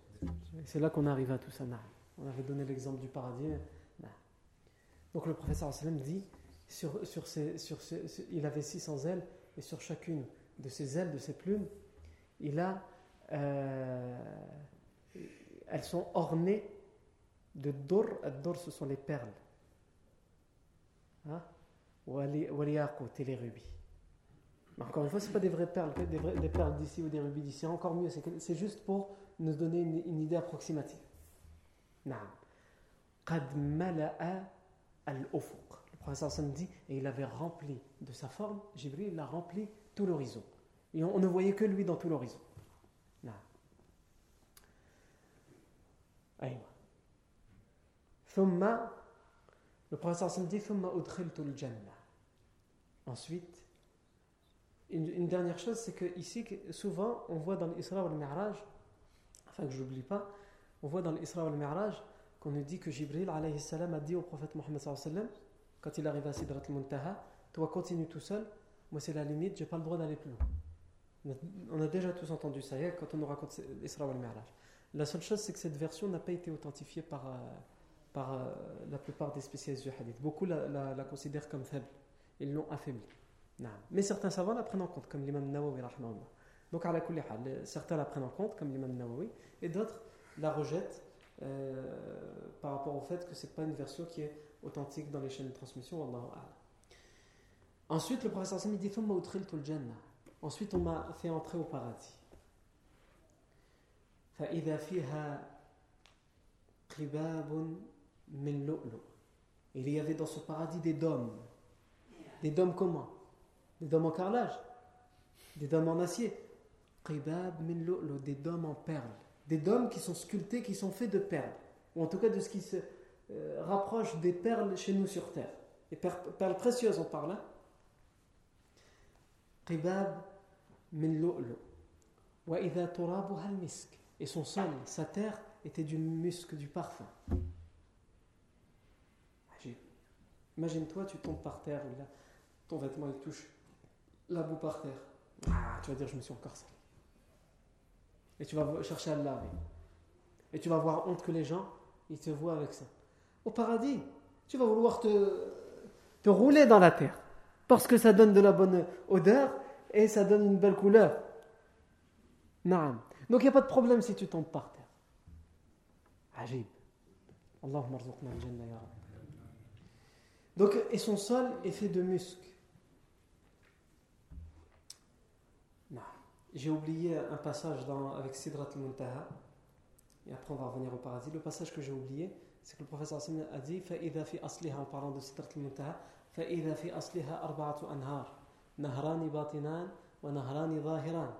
C'est là qu'on arrive à tout ça. On avait donné l'exemple du paradis. Donc le professeur dit sur, sur, sur il avait 600 ailes et sur chacune de ses ailes, de ses plumes, il a, euh, elles sont ornées de dor. Dor, ce sont les perles. Hein? Les les rubis. Encore une fois, ce pas des vraies perles, des, perles d'ici ou des rubis d'ici. Encore mieux, c'est juste pour nous donner une, idée approximative. قد Le professeur Sam dit, et il avait rempli de sa forme, Jibril, il a rempli tout l'horizon. Et on, ne voyait que lui dans tout l'horizon. le professeur Sam dit, Ensuite, une, dernière chose, c'est que ici, souvent, on voit dans l'Isra ou le Mi'raj, enfin que je n'oublie pas, on voit dans l'Isra ou le Mi'raj qu'on nous dit que Jibril alayhi salam a dit au prophète Mohammed sallam, quand il arrive à Sidrat al-Muntaha, toi continue tout seul, moi c'est la limite, j'ai pas le droit d'aller plus loin. On a déjà tous entendu ça hier quand on nous raconte l'Isra ou le Mi'raj. La seule chose, c'est que cette version n'a pas été authentifiée par, euh, par euh, la plupart des spécialistes du hadith. Beaucoup la, la, la considèrent comme faible. Ils l'ont affaiblie. Mais certains savants la prennent en compte, comme l'imam Nawawi. Donc, à la certains la prennent en compte, comme l'imam Nawawi, et d'autres la rejettent euh, par rapport au fait que ce n'est pas une version qui est authentique dans les chaînes de transmission. Ensuite, le professeur Sami dit Ensuite, on m'a fait entrer au paradis. Il y avait dans ce paradis des dômes. Des dômes comment? Des dômes en carrelage, des dômes en acier, des dômes en perles, des dômes qui sont sculptés, qui sont faits de perles, ou en tout cas de ce qui se euh, rapproche des perles chez nous sur terre. Les perles, précieuses, on parle. Hein? Et son sol, sa terre, était du musc, du parfum. Imagine-toi, tu tombes par terre, ton vêtement il touche la boue par terre. Ah, tu vas dire, je me suis encore sali. Et tu vas chercher à le laver. Et tu vas avoir honte que les gens, ils te voient avec ça. Au paradis, tu vas vouloir te, rouler dans la terre. Parce que ça donne de la bonne odeur et ça donne une belle couleur. Non. Donc il n'y a pas de problème si tu tombes par terre. Ajib. Allahumma Donc, et son sol est fait de muscles. J'ai oublié un passage dans, avec Sidrat al-Muntaha, et après on va revenir au paradis. Le passage que j'ai oublié, c'est que le professeur a dit فَإِذَا فِي أَصْلِهَا en parlant de Sidrat al-Muntaha فَإِذَا فِي أَصْلِهَا أَرْبَعَةُ أَنْهَارٍ نهران باطنان ونهران ظاهران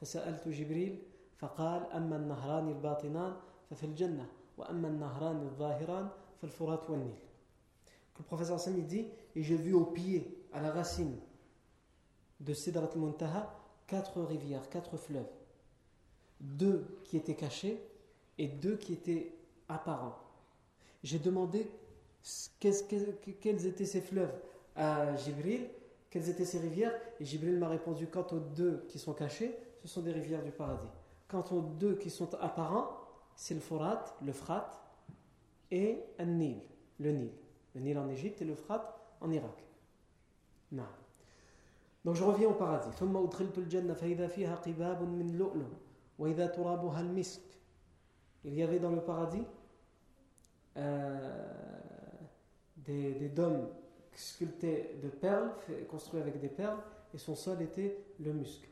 فسألت جبريل فقال أما النهران الباطنان ففي الجنة وأما النهران الظاهران فالفرات والنيل Le professeur Sami dit, et j'ai vu au pied, à la racine de Sidrat al-Muntaha, quatre rivières, quatre fleuves. Deux qui étaient cachés et deux qui étaient apparents. J'ai demandé quels étaient ces fleuves à Jibril, quelles étaient ces rivières, et Jibril m'a répondu quant aux deux qui sont cachés, ce sont des rivières du paradis. Quant aux deux qui sont apparents, c'est le Forat, le Frat, et un Nil, le Nil. Le Nil en Égypte et le Frat en Irak. Non. Donc je reviens au paradis. Il y avait dans le paradis euh, des, des, dômes sculptés de perles, construits avec des perles, et son sol était le musc.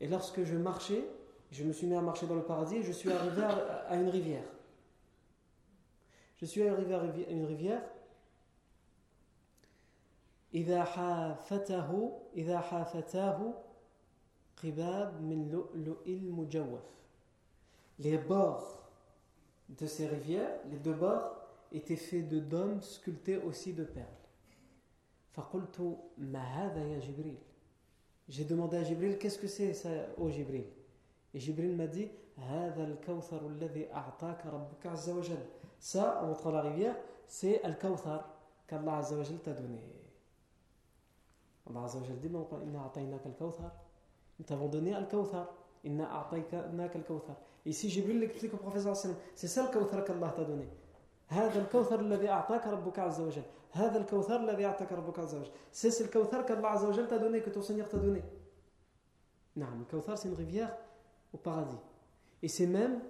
Et lorsque je marchais je me suis mis à marcher dans le paradis et je suis arrivé à, une rivière je suis arrivé à une rivière إذا حافته إذا حافتاه قباب من لؤلؤ المجوف les bords de ces rivières, les deux bords, étaient faits de dômes sculptés aussi de perles. J'ai demandé à Jibril, qu'est-ce que c'est ça, ô oh Jibril جبريل ما هذا الكوثر الذي اعطاك ربك عز وجل سا اون سي الكوثر كالله عز وجل تدوني الله عز وجل ديما يقول انا اعطيناك الكوثر انت فوندوني الكوثر انا اعطيناك الكوثر ايسي جبريل اللي قلت لك البروفيسور صلى الله عليه وسلم سي سا الكوثر كالله تدوني هذا الكوثر الذي اعطاك ربك عز وجل هذا الكوثر الذي اعطاك ربك عز وجل سي الكوثر كالله عز وجل تدوني كتو سينيور تدوني نعم الكوثر سي ريفيير au paradis et c'est même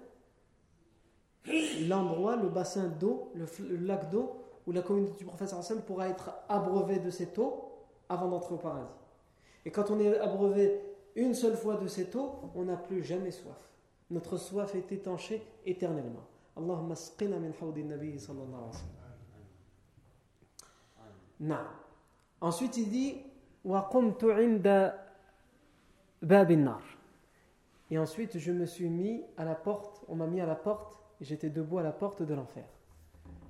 l'endroit le bassin d'eau le, lac d'eau où la communauté du prophète pourra être abreuvée de cette eau avant d'entrer au paradis et quand on est abreuvé une seule fois de cette eau on n'a plus jamais soif notre soif est étanchée éternellement. Allahumma sqina min hawdi nabi sallallahu alayhi wa sallam. Ensuite, il dit. Et ensuite, je me suis mis à la porte, on m'a mis à la porte, et j'étais debout à la porte de l'enfer.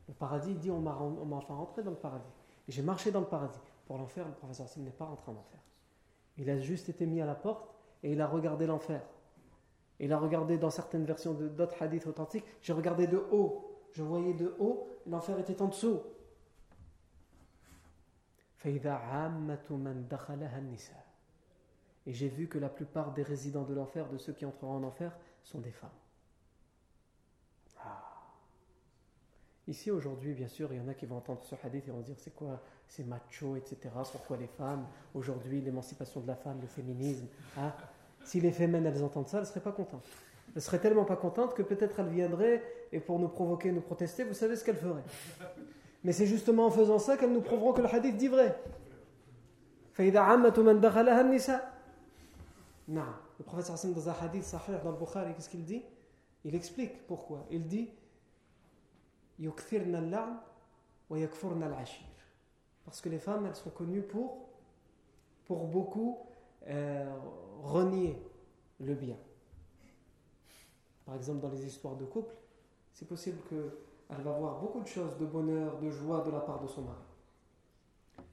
Le paradis, dit On m'a enfin rentré dans le paradis. Et j'ai marché dans le paradis. Pour l'enfer, le professeur Sim n'est pas rentré en enfer. Il a juste été mis à la porte et il a regardé l'enfer. Il a regardé dans certaines versions d'autres hadiths authentiques, j'ai regardé de haut, je voyais de haut, l'enfer était en dessous. Et j'ai vu que la plupart des résidents de l'enfer, de ceux qui entreront en enfer, sont des femmes. Ah. Ici aujourd'hui, bien sûr, il y en a qui vont entendre ce hadith et vont dire c'est quoi, c'est macho, etc. Pourquoi les femmes? Aujourd'hui, l'émancipation de la femme, le féminisme. Hein? Si les femmes, elles entendent ça, elles ne seraient pas contentes. Elles seraient tellement pas contentes que peut-être elles viendraient et pour nous provoquer, nous protester, vous savez ce qu'elles feraient. Mais c'est justement en faisant ça qu'elles nous prouveront que le hadith dit vrai. Non. Le prophète Hassan dans un hadith sahih dans le Bukhari, qu'est-ce qu'il dit? Il explique pourquoi. Il dit Parce que les femmes, elles sont connues pour, pour beaucoup euh, renier le bien. Par exemple, dans les histoires de couple, c'est possible qu'elle va voir beaucoup de choses de bonheur, de joie de la part de son mari.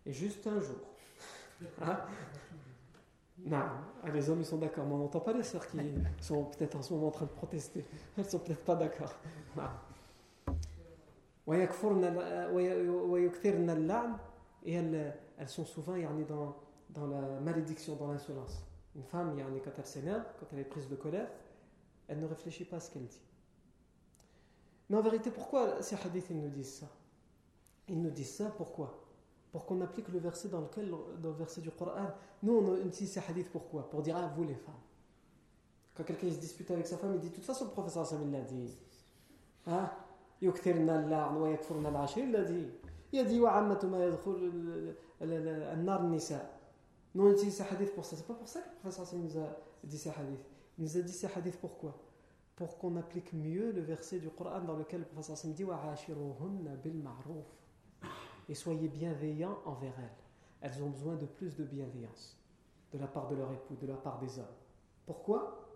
Et juste un jour. Hein? Non, ah, les hommes ils sont d'accord, mais on n'entend pas les sœurs qui sont peut-être en ce moment en train de protester. Elles sont peut-être pas d'accord. Et elles, elles sont souvent dans, dans la malédiction, dans l'insolence. Une femme, quand elle s'énerve, quand elle est prise de colère, elle ne réfléchit pas à ce qu'elle dit. Mais en vérité, pourquoi ces hadiths nous disent ça? Ils nous disent ça pourquoi? Pour qu'on applique le verset dans lequel, dans le verset du Coran, nous on utilise ces hadiths pourquoi? Pour dire à ah, vous les femmes. Quand quelqu'un se dispute avec sa femme, il dit de toute façon le professeur Sam l'a dit. Hein? Il a dit nous on utilise ces hadiths pour ça. C'est pas pour ça que le professeur nous a dit ces hadiths. Il nous a dit ces hadiths pourquoi Pour qu'on applique mieux le verset du Coran dans lequel le professeur dit Et soyez bienveillants envers elles. Elles ont besoin de plus de bienveillance de la part de leur époux, de la part des hommes. Pourquoi?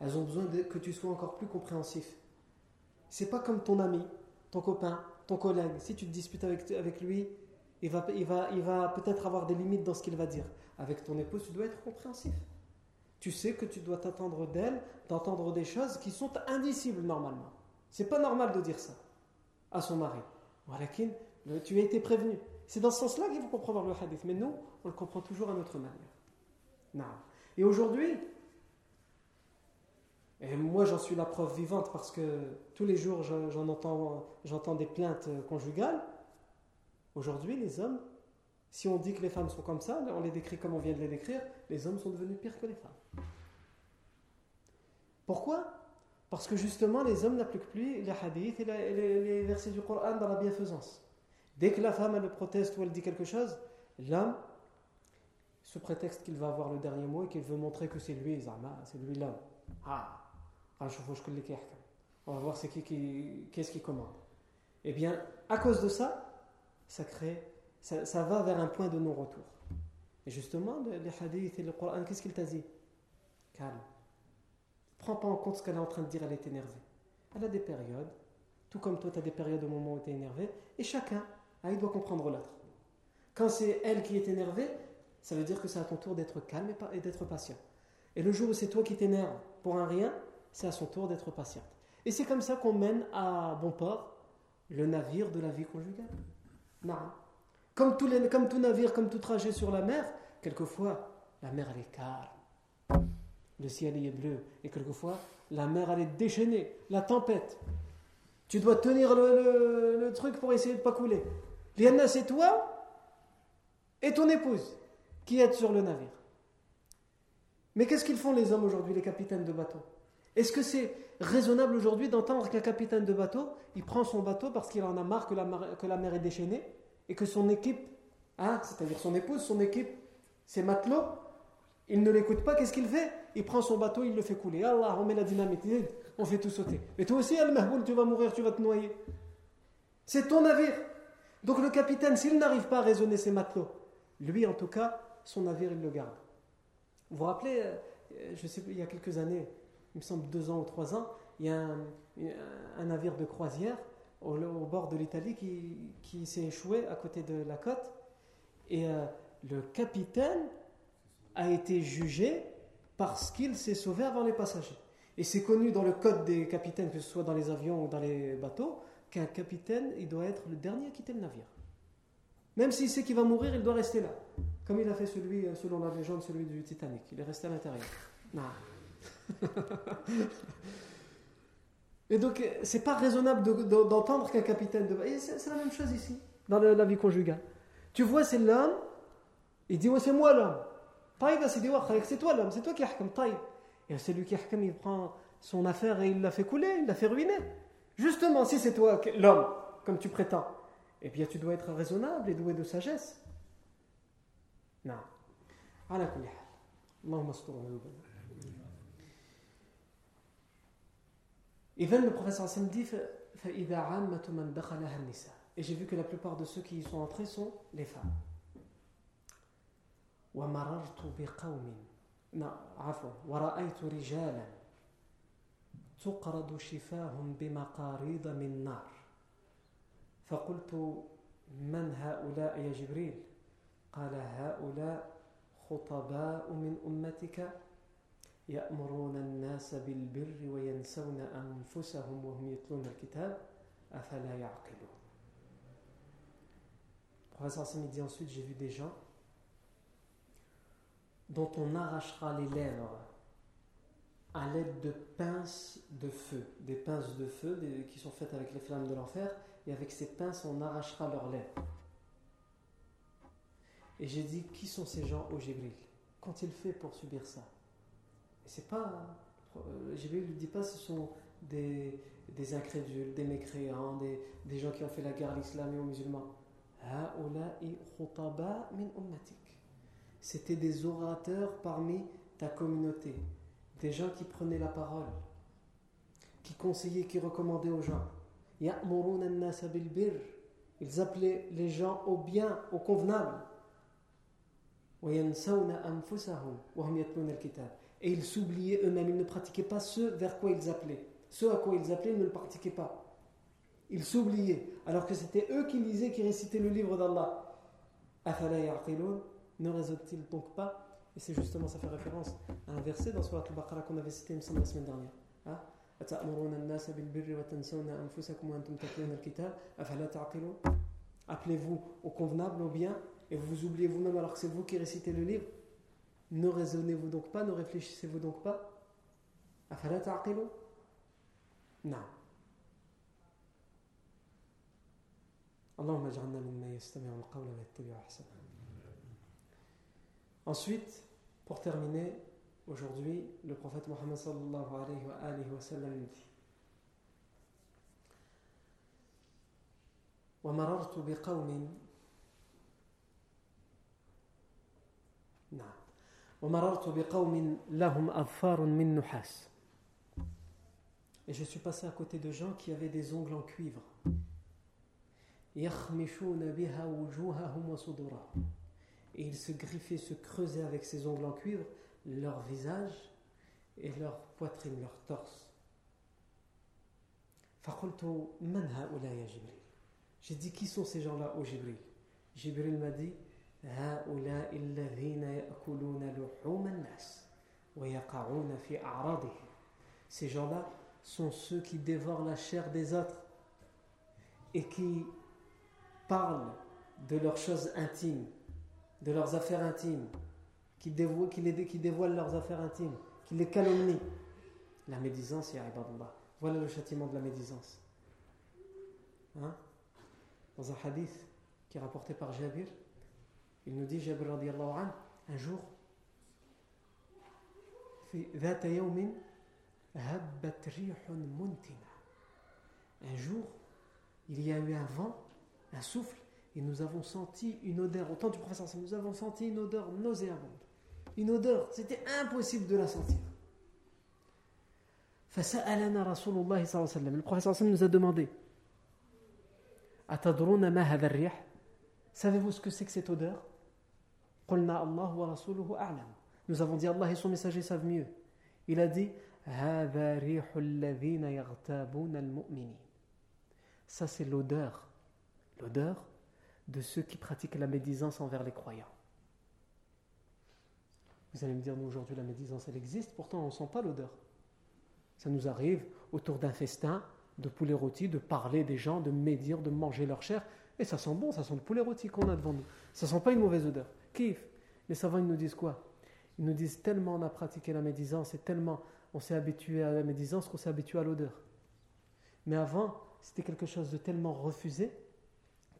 Elles ont besoin que tu sois encore plus compréhensif. C'est pas comme ton ami, ton copain, ton collègue. Si tu te disputes avec, avec lui, il va, il va, il va peut-être avoir des limites dans ce qu'il va dire. Avec ton épouse, tu dois être compréhensif. Tu sais que tu dois t'attendre d'elle, d'entendre des choses qui sont indicibles normalement. C'est pas normal de dire ça à son mari. Tu as été prévenu. C'est dans ce sens-là qu'il faut comprendre le hadith. Mais nous, on le comprend toujours à notre manière. Non. Et aujourd'hui, et moi j'en suis la preuve vivante parce que tous les jours j'en entends, j'entends des plaintes conjugales. Aujourd'hui, les hommes, si on dit que les femmes sont comme ça, on les décrit comme on vient de les décrire, les hommes sont devenus pires que les femmes. Pourquoi? Parce que justement, les hommes n'appliquent plus les hadiths et les, versets du Coran dans la bienfaisance. Dès que la femme elle proteste ou elle dit quelque chose, l'homme, sous prétexte qu'il va avoir le dernier mot et qu'il veut montrer que c'est lui, c'est lui l'homme. Ah, on va voir c'est qui, qui qu'est-ce qui commande. Eh bien, à cause de ça, ça crée, ça, va vers un point de non-retour. Et justement, les hadiths et le Coran, qu'est-ce qu'il t'a dit? Calme. Prends pas en compte ce qu'elle est en train de dire, elle est énervée. Elle a des périodes, tout comme toi, tu as des périodes au moment où tu es énervé, et chacun, ah, il doit comprendre l'autre. Quand c'est elle qui est énervée, ça veut dire que c'est à ton tour d'être calme et d'être patient. Et le jour où c'est toi qui t'énerves pour un rien, c'est à son tour d'être patiente. Et c'est comme ça qu'on mène à bon port le navire de la vie conjugale. Non. Comme, les, comme tout navire, comme tout trajet sur la mer, quelquefois, la mer elle est calme. Le ciel est bleu. Et quelquefois, la mer elle est déchaînée. La tempête. Tu dois tenir le, truc pour essayer de ne pas couler. Liana, c'est toi et ton épouse qui êtes sur le navire. Mais qu'est-ce qu'ils font les hommes aujourd'hui, les capitaines de bateau? Est-ce que c'est raisonnable aujourd'hui d'entendre qu'un capitaine de bateau, il prend son bateau parce qu'il en a marre que la, mer, que la mer est déchaînée et que son équipe, hein, c'est-à-dire son épouse, son équipe, ses matelots, il ne l'écoute pas, qu'est-ce qu'il fait? Il prend son bateau, il le fait couler. Allah, on met la dynamite, on fait tout sauter. Mais toi aussi, Al-Mahboul, tu vas mourir, tu vas te noyer. C'est ton navire. Donc le capitaine, s'il n'arrive pas à raisonner ses matelots, lui en tout cas, son navire, il le garde. Vous vous rappelez, euh, je il y a quelques années, il me semble deux ans ou trois ans, il y a un, navire de croisière au, bord de l'Italie qui, s'est échoué à côté de la côte. Et euh, le capitaine a été jugé parce qu'il s'est sauvé avant les passagers. Et c'est connu dans le code des capitaines, que ce soit dans les avions ou dans les bateaux, qu'un capitaine, il doit être le dernier à quitter le navire. Même s'il sait qu'il va mourir, il doit rester là. Comme il a fait celui, euh, selon la légende, celui du Titanic. Il est resté à l'intérieur. Non. Et donc, c'est pas raisonnable d'entendre qu'un capitaine de. Et c'est la même chose ici, dans la vie conjugale. Tu vois, c'est l'homme, il dit Ouais, c'est moi l'homme. c'est toi l'homme, c'est toi qui hakam, Et c'est lui qui hakam, il prend son affaire et il l'a fait couler, il l'a fait ruiner. Justement, si c'est toi l'homme, comme tu prétends, eh bien tu dois être raisonnable et doué de sagesse. Non. le professeur dit Et j'ai vu que la plupart de ceux qui y sont entrés sont les femmes. Non, تقرض شفاهم بمقاريض من نار. فقلت من هؤلاء يا جبريل؟ قال هؤلاء خطباء من أمتك يأمرون الناس بالبر وينسون أنفسهم وهم يتلون الكتاب أفلا يعقلون؟ Professeur Hassan dit ensuite j'ai vu des gens dont on arrachera les lèvres à l'aide de pinces de feu, des pinces de feu qui sont faites avec les flammes de l'enfer, et avec ces pinces on arrachera leurs lèvres. Et j'ai dit qui sont ces gens au Jibril Qu'ont-ils fait pour subir ça c'est pas. Euh, je ne dis pas ce sont des, des incrédules, des mécréants, des, des, gens qui ont fait la guerre à l'islam et aux musulmans. C'était des orateurs parmi ta communauté, des gens qui prenaient la parole, qui conseillaient, qui recommandaient aux gens. Ils appelaient les gens au bien, au convenable Et ils s'oubliaient eux-mêmes, ils ne pratiquaient pas ce vers quoi ils appelaient. Ce à quoi ils appelaient, ils ne le pratiquaient pas. Ils s'oubliaient, alors que c'était eux qui lisaient, qui récitaient le livre d'Allah. Ne raisonnent-ils donc pas Et c'est justement, ça fait référence à un verset dans Surat al-Baqarah qu'on avait cité, la semaine dernière. Hein? Appelez-vous au convenable, au bien, et vous vous oubliez vous-même alors que c'est vous qui récitez le livre. Ne raisonnez-vous donc pas, ne réfléchissez-vous donc pas Non. Ensuite, pour terminer, aujourd'hui, le prophète Mohammed sallallahu alayhi wa sallam dit ومررت بقوم نعم ومررت بقوم لهم أظفار من نحاس Et je suis passé à côté de gens qui avaient des ongles en cuivre. Et ils se griffaient, se creusaient avec ces ongles en cuivre leur visage et leur poitrine, leur torse. J'ai dit qui sont ces gens-là au Jibril? Jibril m'a dit ces gens-là sont ceux qui dévorent la chair des autres et qui parlent de leurs choses intimes, de leurs affaires intimes, qui dévoilent, qui, les, qui dévoilent leurs affaires intimes, qui les calomnient. La médisance, ya Voilà le châtiment de la médisance. Hein? Dans un hadith qui est rapporté par Jabir, il nous dit, Jabir radiallahu un jour, un jour, il y a eu un vent un souffle, et nous avons senti une odeur, au temps du professeur, nous avons senti une odeur nauséabonde. Une odeur, c'était impossible de la sentir. Le professeur nous a demandé Savez-vous ce que c'est que cette odeur? Nous avons dit Allah et son messager savent mieux. Il a dit Ça c'est l'odeur l'odeur de ceux qui pratiquent la médisance envers les croyants. Vous allez me dire, nous aujourd'hui la médisance elle existe, pourtant on ne sent pas l'odeur. Ça nous arrive autour d'un festin de poulet rôti, de parler des gens, de médire, de manger leur chair, et ça sent bon, ça sent le poulet rôti qu'on a devant nous. Ça sent pas une mauvaise odeur. Kiff. Les savants ils nous disent quoi? Ils nous disent tellement on a pratiqué la médisance et tellement on s'est habitué à la médisance qu'on s'est habitué à l'odeur. Mais avant, c'était quelque chose de tellement refusé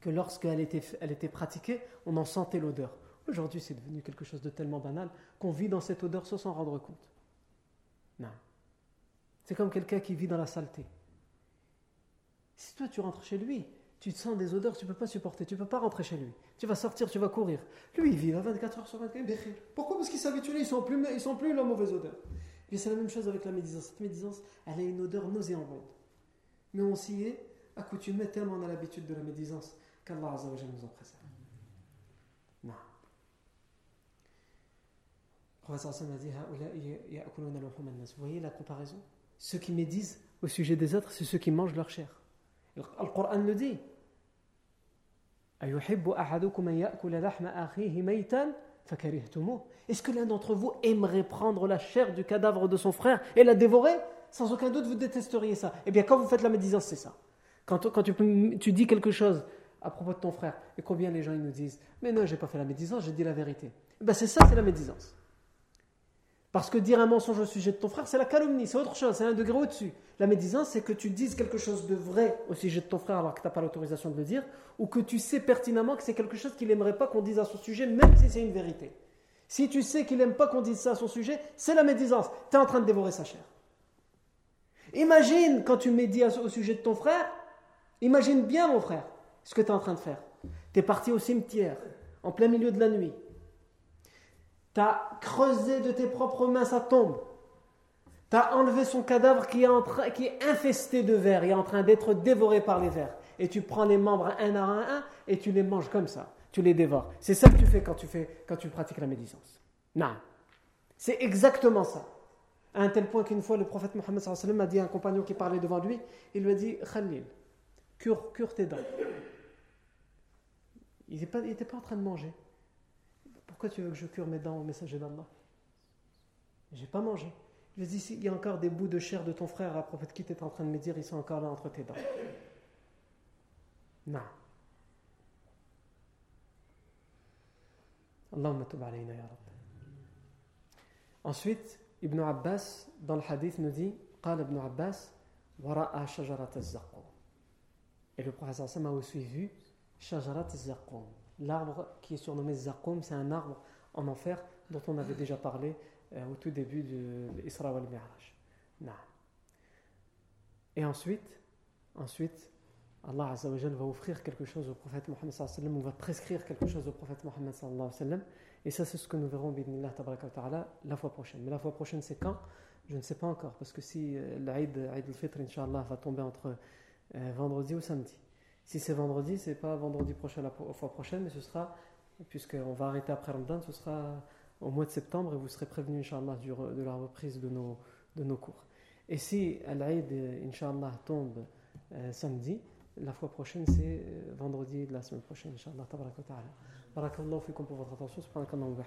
que lorsqu'elle était, elle était pratiquée, on en sentait l'odeur. Aujourd'hui, c'est devenu quelque chose de tellement banal qu'on vit dans cette odeur sans s'en rendre compte. Non. C'est comme quelqu'un qui vit dans la saleté. Si toi tu rentres chez lui, tu te sens des odeurs, tu ne peux pas supporter, tu ne peux pas rentrer chez lui. Tu vas sortir, tu vas courir. Lui, il vit à 24 heures sur 24. Pourquoi? Parce qu'il s'habitue, ils sont plus, ils sont plus la mauvaise odeur. Et c'est la même chose avec la médisance. Cette médisance, elle a une odeur nauséabonde. Mais on s'y est accoutumé tellement on a l'habitude de la médisance qu'Allah nous en préserve. Non. Vous voyez la comparaison? Ceux qui médisent au sujet des autres, c'est ceux qui mangent leur chair. Le Coran le dit. Est-ce que l'un d'entre vous aimerait prendre la chair du cadavre de son frère et la dévorer? Sans aucun doute, vous détesteriez ça. Eh bien, quand vous faites la médisance, c'est ça. Quand, quand tu, tu, dis quelque chose à propos de ton frère. Et combien les gens ils nous disent Mais non, j'ai pas fait la médisance, j'ai dit la vérité. Ben c'est ça, c'est la médisance. Parce que dire un mensonge au sujet de ton frère, c'est la calomnie, c'est autre chose, c'est un degré au-dessus. La médisance, c'est que tu dises quelque chose de vrai au sujet de ton frère alors que tu n'as pas l'autorisation de le dire, ou que tu sais pertinemment que c'est quelque chose qu'il n'aimerait pas qu'on dise à son sujet, même si c'est une vérité. Si tu sais qu'il n'aime pas qu'on dise ça à son sujet, c'est la médisance. Tu es en train de dévorer sa chair. Imagine quand tu médis au sujet de ton frère, imagine bien mon frère ce que tu es en train de faire. Tu es parti au cimetière, en plein milieu de la nuit. Tu as creusé de tes propres mains sa tombe. Tu as enlevé son cadavre qui est, en train, qui est infesté de vers, il est en train d'être dévoré par les vers. Et tu prends les membres un à un, et tu les manges comme ça. Tu les dévores. C'est ça que tu fais quand tu, fais, quand tu pratiques la médisance. Non. C'est exactement ça. À un tel point qu'une fois, le prophète Mohammed a dit à un compagnon qui parlait devant lui, il lui a dit Khalil, cure, cure tes dents. Il n'était pas, pas en train de manger. Pourquoi tu veux que je cure mes dents au messager d'Allah J'ai pas mangé. Il lui a dit il y a encore des bouts de chair de ton frère à propos de qui tu es en train de me dire, ils sont encore là entre tes dents. Non. Allahumma tub alayna ya Rabbi. Ensuite, Ibn Abbas, dans le hadith, nous dit قال Ibn Abbas, wara'a shajarat al-zaqqum. Et le prophète a aussi vu shajarat al-zaqqum. L'arbre qui est surnommé zaqqum, c'est un arbre en enfer dont on avait déjà parlé euh, au tout début de l'Isra wal Mi'raj. Et ensuite, ensuite, Allah Azzawajal va offrir quelque chose au prophète Mohammed sallam, ou va prescrire quelque chose au prophète Mohammed sallallahu sallam. Et ça, c'est ce que nous verrons, ta'ala, la fois prochaine. Mais la fois prochaine, c'est quand? Je ne sais pas encore, parce que si euh, l'Aïd al-Fitr, Inch'Allah, va tomber entre euh, vendredi ou samedi. Si c'est vendredi, c'est pas vendredi prochain, la fois prochaine, mais ce sera, puisqu'on va arrêter après Ramadan, ce sera au mois de septembre et vous serez prévenus, Inch'Allah, de la reprise de nos, de nos cours. Et si Al-Aïd, Inch'Allah, tombe euh, samedi, la fois prochaine, c'est euh, vendredi de la semaine prochaine, Inch'Allah. Barakallahu fikum pour votre attention, subhanakallahu wa.